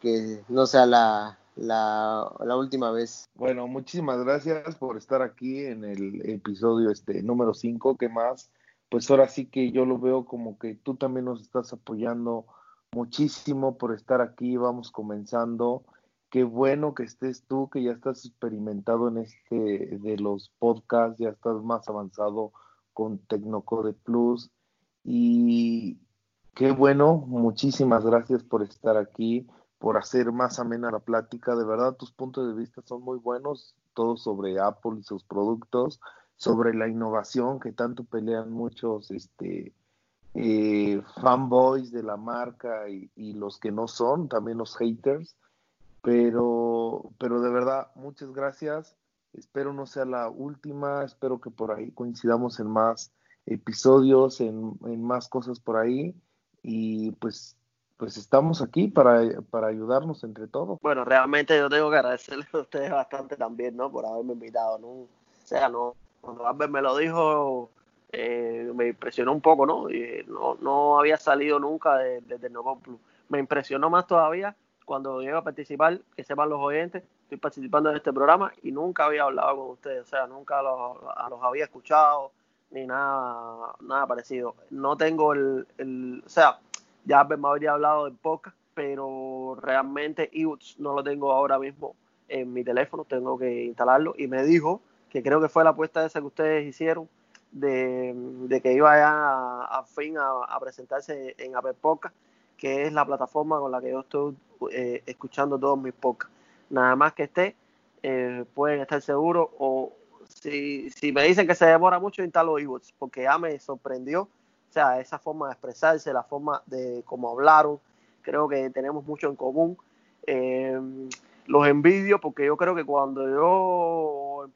que no sea la, la, la, última vez. Bueno, muchísimas gracias por estar aquí en el episodio este número 5, que más, pues ahora sí que yo lo veo como que tú también nos estás apoyando muchísimo por estar aquí, vamos comenzando qué bueno que estés tú, que ya estás experimentado en este de los podcasts, ya estás más avanzado con Tecnocode Plus. Y qué bueno, muchísimas gracias por estar aquí, por hacer más amena la plática. De verdad, tus puntos de vista son muy buenos, todos sobre Apple y sus productos, sobre la innovación que tanto pelean muchos este, eh, fanboys de la marca y, los que no son, también los haters. Pero, pero de verdad, muchas gracias. Espero no sea la última, espero que por ahí coincidamos en más episodios, en más cosas por ahí. Y pues pues estamos aquí para, para ayudarnos entre todos. Bueno, realmente yo tengo que agradecerle a ustedes bastante también, ¿no? Por haberme invitado, ¿no? O sea, no, cuando Albert me lo dijo, eh, me impresionó un poco, ¿no? Y no, no había salido nunca de, de Plus. Me impresionó más todavía cuando llego a participar, que sepan los oyentes, estoy participando en este programa y nunca había hablado con ustedes, o sea, nunca los, los había escuchado ni nada, nada parecido. No tengo el, el o sea, ya me habría hablado de podcast, pero realmente ebooks no lo tengo ahora mismo en mi teléfono, tengo que instalarlo y me dijo que creo que fue la apuesta esa que ustedes hicieron de, que iba ya a, fin a, presentarse en Apple Podcast, que es la plataforma con la que yo estoy eh, escuchando todos mis podcasts. Nada más que esté, eh, pueden estar seguros o si, si me dicen que se demora mucho, instalo ebooks, porque ya me sorprendió, o sea, esa forma de expresarse, la forma de cómo hablaron, creo que tenemos mucho en común. Eh, los envidio porque yo creo que cuando yo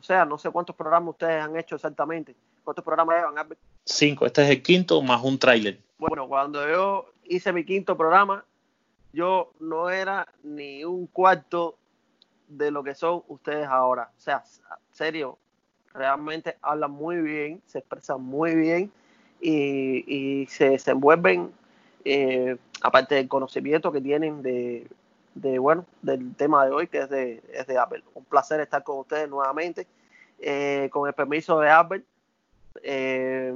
o sea, no sé cuántos programas ustedes han hecho exactamente. ¿Cuántos programas llevan, Cinco. Este es el quinto más un tráiler. Bueno, cuando yo hice mi quinto programa, yo no era ni un cuarto de lo que son ustedes ahora. O sea, serio, realmente hablan muy bien, se expresan muy bien y, se desenvuelven, eh, aparte del conocimiento que tienen de, de bueno, del tema de hoy que es de, es de Apple. Un placer estar con ustedes nuevamente. Eh, con el permiso de Apple, eh,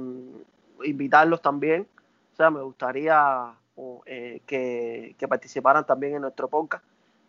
invitarlos también. O sea, me gustaría eh, que, participaran también en nuestro podcast.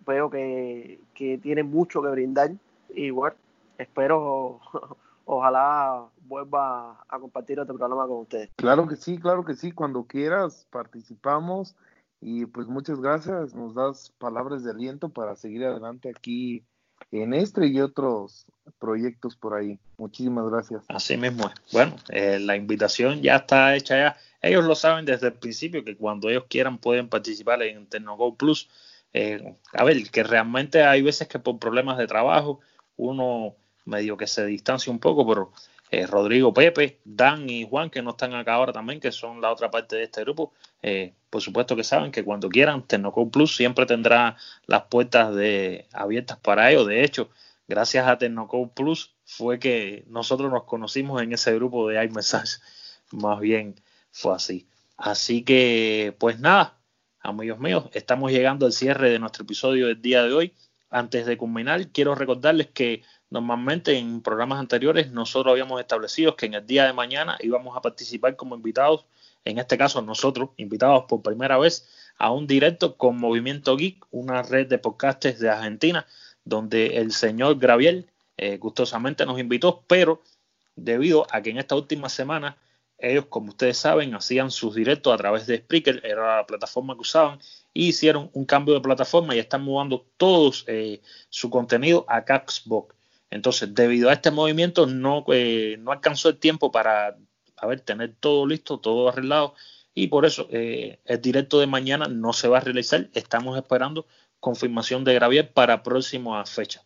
Veo que, que tienen mucho que brindar y bueno, espero *laughs* ojalá vuelva a compartir este programa con ustedes. Claro que sí, claro que sí, cuando quieras participamos y pues muchas gracias, nos das palabras de aliento para seguir adelante aquí en este y otros proyectos por ahí. Muchísimas gracias. Así mismo es. Bueno, eh, la invitación ya está hecha ya. Ellos lo saben desde el principio que cuando ellos quieran pueden participar en TecnoGo Plus. Eh, a ver, que realmente hay veces que por problemas de trabajo uno medio que se distancia un poco, pero eh, Rodrigo, Pepe, Dan y Juan, que no están acá ahora también, que son la otra parte de este grupo, eh, por supuesto que saben que cuando quieran, Tecnocode Plus siempre tendrá las puertas de, abiertas para ellos. De hecho, gracias a Tecnocode Plus fue que nosotros nos conocimos en ese grupo de iMessage. *laughs* Más bien fue así. Así que, pues nada, amigos míos, estamos llegando al cierre de nuestro episodio del día de hoy. Antes de culminar, quiero recordarles que Normalmente en programas anteriores nosotros habíamos establecido que en el día de mañana íbamos a participar como invitados, en este caso nosotros, invitados por primera vez a un directo con Movimiento Geek, una red de podcastes de Argentina, donde el señor Graviel eh, gustosamente nos invitó, pero debido a que en esta última semana ellos, como ustedes saben, hacían sus directos a través de Spreaker, era la plataforma que usaban, y hicieron un cambio de plataforma y están mudando todos eh, su contenido a Caxbox. Entonces, debido a este movimiento, no, eh, no alcanzó el tiempo para a tener todo listo, todo arreglado, y por eso eh, el directo de mañana no se va a realizar. Estamos esperando confirmación de Gravier para próxima fecha,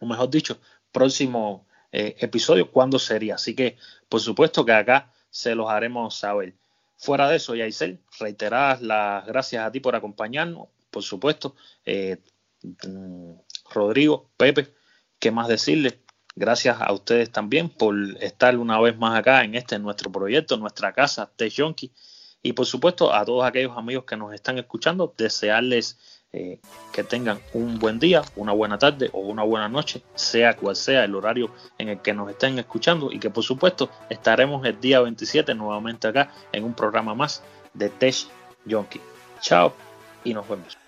o mejor dicho, próximo eh, episodio, ¿cuándo sería? Así que, por supuesto que acá se los haremos saber. Fuera de eso, Yaisel, reiteradas las gracias a ti por acompañarnos, por supuesto, mm, Rodrigo, Pepe, ¿Qué más decirles? Gracias a ustedes también por estar una vez más acá en este nuestro proyecto, nuestra casa, Tech Junkie. Y por supuesto a todos aquellos amigos que nos están escuchando, desearles eh, que tengan un buen día, una buena tarde o una buena noche, sea cual sea el horario en el que nos estén escuchando y que por supuesto estaremos el día 27 nuevamente acá en un programa más de Tech Junkie. Chao y nos vemos.